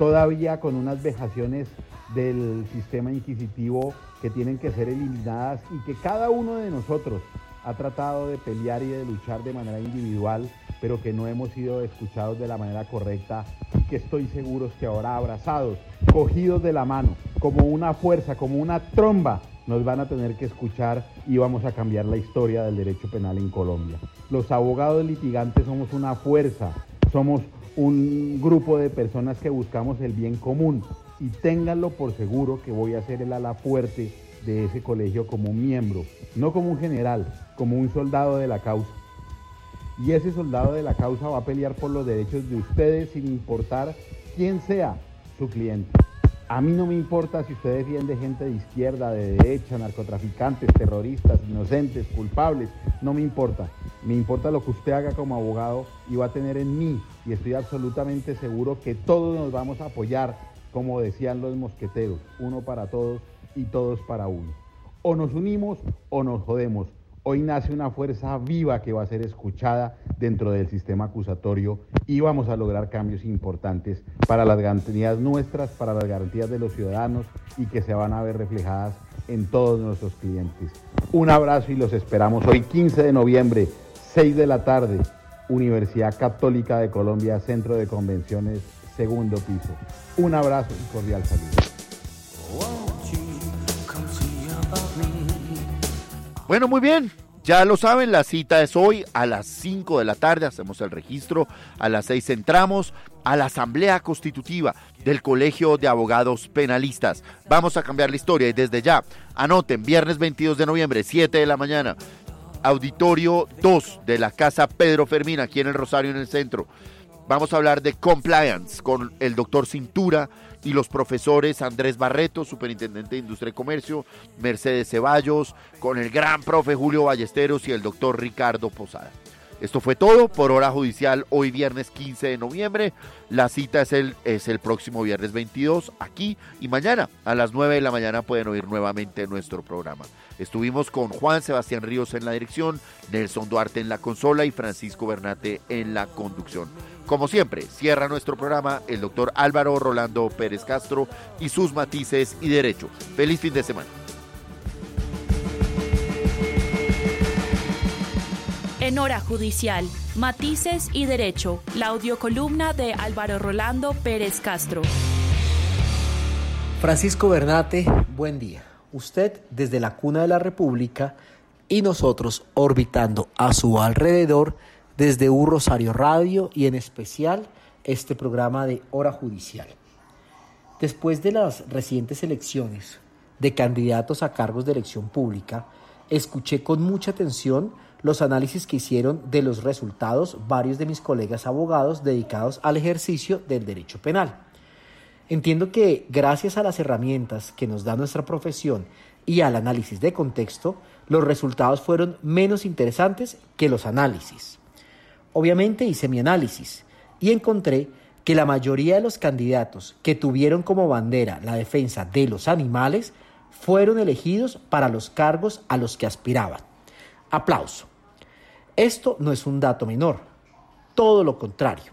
todavía con unas vejaciones del sistema inquisitivo que tienen que ser eliminadas y que cada uno de nosotros ha tratado de pelear y de luchar de manera individual, pero que no hemos sido escuchados de la manera correcta y que estoy seguro que ahora abrazados, cogidos de la mano, como una fuerza, como una tromba, nos van a tener que escuchar y vamos a cambiar la historia del derecho penal en Colombia. Los abogados litigantes somos una fuerza, somos un grupo de personas que buscamos el bien común y ténganlo por seguro que voy a ser el ala fuerte de ese colegio como un miembro, no como un general, como un soldado de la causa. Y ese soldado de la causa va a pelear por los derechos de ustedes sin importar quién sea su cliente. A mí no me importa si usted defiende gente de izquierda, de derecha, narcotraficantes, terroristas, inocentes, culpables, no me importa. Me importa lo que usted haga como abogado y va a tener en mí, y estoy absolutamente seguro que todos nos vamos a apoyar, como decían los mosqueteros, uno para todos y todos para uno. O nos unimos o nos jodemos. Hoy nace una fuerza viva que va a ser escuchada dentro del sistema acusatorio y vamos a lograr cambios importantes para las garantías nuestras, para las garantías de los ciudadanos y que se van a ver reflejadas en todos nuestros clientes. Un abrazo y los esperamos hoy 15 de noviembre, 6 de la tarde, Universidad Católica de Colombia, Centro de Convenciones, segundo piso. Un abrazo y cordial saludo. Bueno, muy bien. Ya lo saben, la cita es hoy a las 5 de la tarde, hacemos el registro, a las 6 entramos a la Asamblea Constitutiva del Colegio de Abogados Penalistas. Vamos a cambiar la historia y desde ya, anoten, viernes 22 de noviembre, 7 de la mañana, auditorio 2 de la Casa Pedro Fermín, aquí en el Rosario, en el centro. Vamos a hablar de compliance con el doctor Cintura y los profesores Andrés Barreto, superintendente de Industria y Comercio, Mercedes Ceballos, con el gran profe Julio Ballesteros y el doctor Ricardo Posada. Esto fue todo por hora judicial hoy viernes 15 de noviembre. La cita es el, es el próximo viernes 22 aquí y mañana a las 9 de la mañana pueden oír nuevamente nuestro programa. Estuvimos con Juan Sebastián Ríos en la dirección, Nelson Duarte en la consola y Francisco Bernate en la conducción. Como siempre, cierra nuestro programa el doctor Álvaro Rolando Pérez Castro y sus matices y derecho. Feliz fin de semana. En hora judicial, matices y derecho, la audiocolumna de Álvaro Rolando Pérez Castro. Francisco Bernate, buen día. Usted desde la cuna de la República y nosotros orbitando a su alrededor desde un Rosario Radio y en especial este programa de Hora Judicial. Después de las recientes elecciones de candidatos a cargos de elección pública, escuché con mucha atención los análisis que hicieron de los resultados varios de mis colegas abogados dedicados al ejercicio del derecho penal. Entiendo que gracias a las herramientas que nos da nuestra profesión y al análisis de contexto, los resultados fueron menos interesantes que los análisis. Obviamente hice mi análisis y encontré que la mayoría de los candidatos que tuvieron como bandera la defensa de los animales fueron elegidos para los cargos a los que aspiraban. Aplauso. Esto no es un dato menor, todo lo contrario,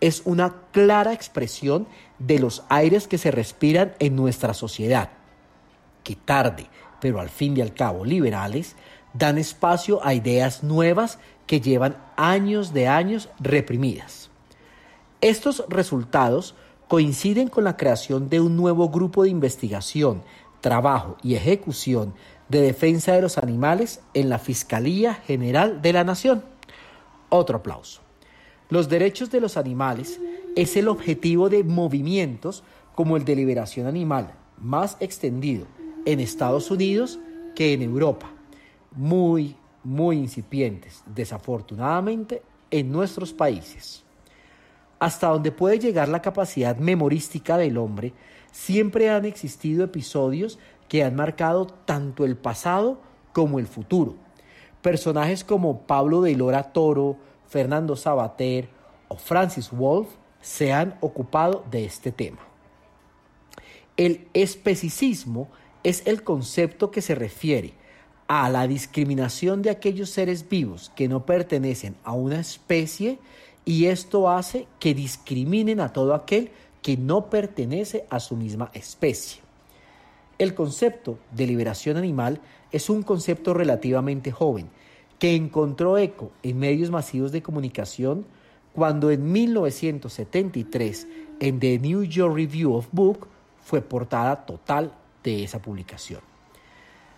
es una clara expresión de los aires que se respiran en nuestra sociedad, que tarde, pero al fin y al cabo liberales, dan espacio a ideas nuevas que llevan años de años reprimidas. Estos resultados coinciden con la creación de un nuevo grupo de investigación, trabajo y ejecución de defensa de los animales en la Fiscalía General de la Nación. Otro aplauso. Los derechos de los animales es el objetivo de movimientos como el de liberación animal, más extendido en Estados Unidos que en Europa, muy, muy incipientes, desafortunadamente, en nuestros países. Hasta donde puede llegar la capacidad memorística del hombre, siempre han existido episodios que han marcado tanto el pasado como el futuro. Personajes como Pablo de Lora Toro, Fernando Sabater o Francis Wolff se han ocupado de este tema. El especicismo es el concepto que se refiere a la discriminación de aquellos seres vivos que no pertenecen a una especie y esto hace que discriminen a todo aquel que no pertenece a su misma especie. El concepto de liberación animal es un concepto relativamente joven que encontró eco en medios masivos de comunicación cuando en 1973 en The New York Review of Book fue portada total de esa publicación.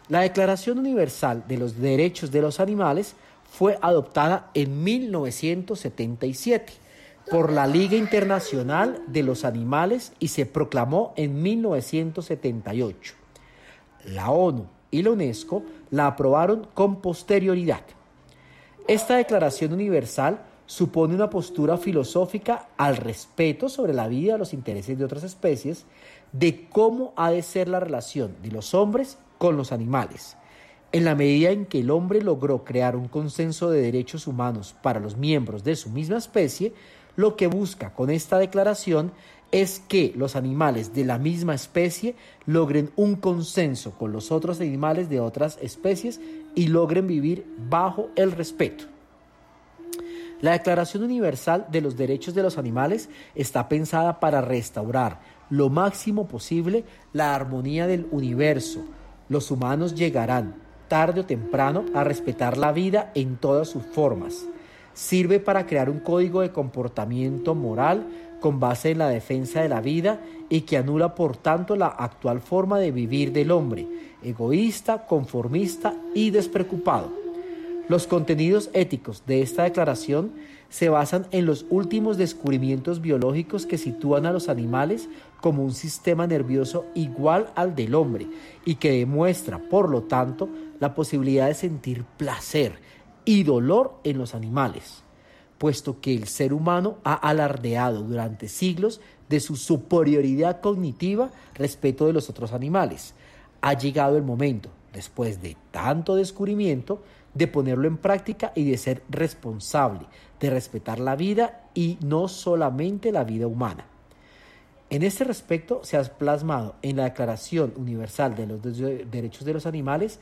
La Declaración Universal de los Derechos de los Animales fue adoptada en 1977 por la Liga Internacional de los Animales y se proclamó en 1978. La ONU y la UNESCO la aprobaron con posterioridad. Esta Declaración Universal supone una postura filosófica al respeto sobre la vida los intereses de otras especies, de cómo ha de ser la relación de los hombres con los animales. En la medida en que el hombre logró crear un consenso de derechos humanos para los miembros de su misma especie, lo que busca con esta declaración es que los animales de la misma especie logren un consenso con los otros animales de otras especies y logren vivir bajo el respeto. La Declaración Universal de los Derechos de los Animales está pensada para restaurar lo máximo posible la armonía del universo. Los humanos llegarán, tarde o temprano, a respetar la vida en todas sus formas. Sirve para crear un código de comportamiento moral con base en la defensa de la vida y que anula por tanto la actual forma de vivir del hombre, egoísta, conformista y despreocupado. Los contenidos éticos de esta declaración se basan en los últimos descubrimientos biológicos que sitúan a los animales como un sistema nervioso igual al del hombre y que demuestra, por lo tanto, la posibilidad de sentir placer y dolor en los animales, puesto que el ser humano ha alardeado durante siglos de su superioridad cognitiva respecto de los otros animales. Ha llegado el momento, después de tanto descubrimiento, de ponerlo en práctica y de ser responsable, de respetar la vida y no solamente la vida humana. En este respecto se ha plasmado en la Declaración Universal de los Derechos de los Animales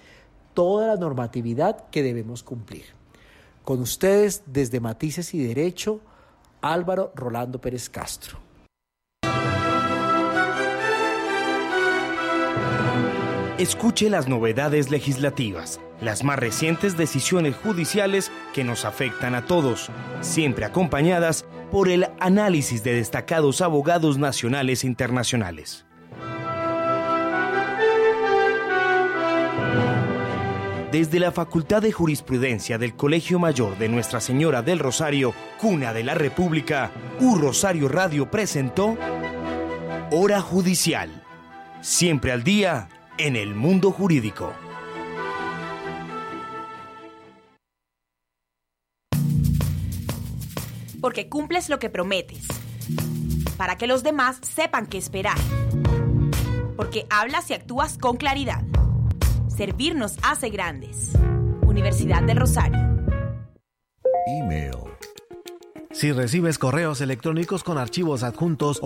toda la normatividad que debemos cumplir. Con ustedes, desde Matices y Derecho, Álvaro Rolando Pérez Castro. Escuche las novedades legislativas, las más recientes decisiones judiciales que nos afectan a todos, siempre acompañadas por el análisis de destacados abogados nacionales e internacionales. Desde la Facultad de Jurisprudencia del Colegio Mayor de Nuestra Señora del Rosario, Cuna de la República, U Rosario Radio presentó Hora Judicial. Siempre al día en el mundo jurídico. Porque cumples lo que prometes. Para que los demás sepan qué esperar. Porque hablas y actúas con claridad. Servir nos hace grandes. Universidad del Rosario. Email. Si recibes correos electrónicos con archivos adjuntos o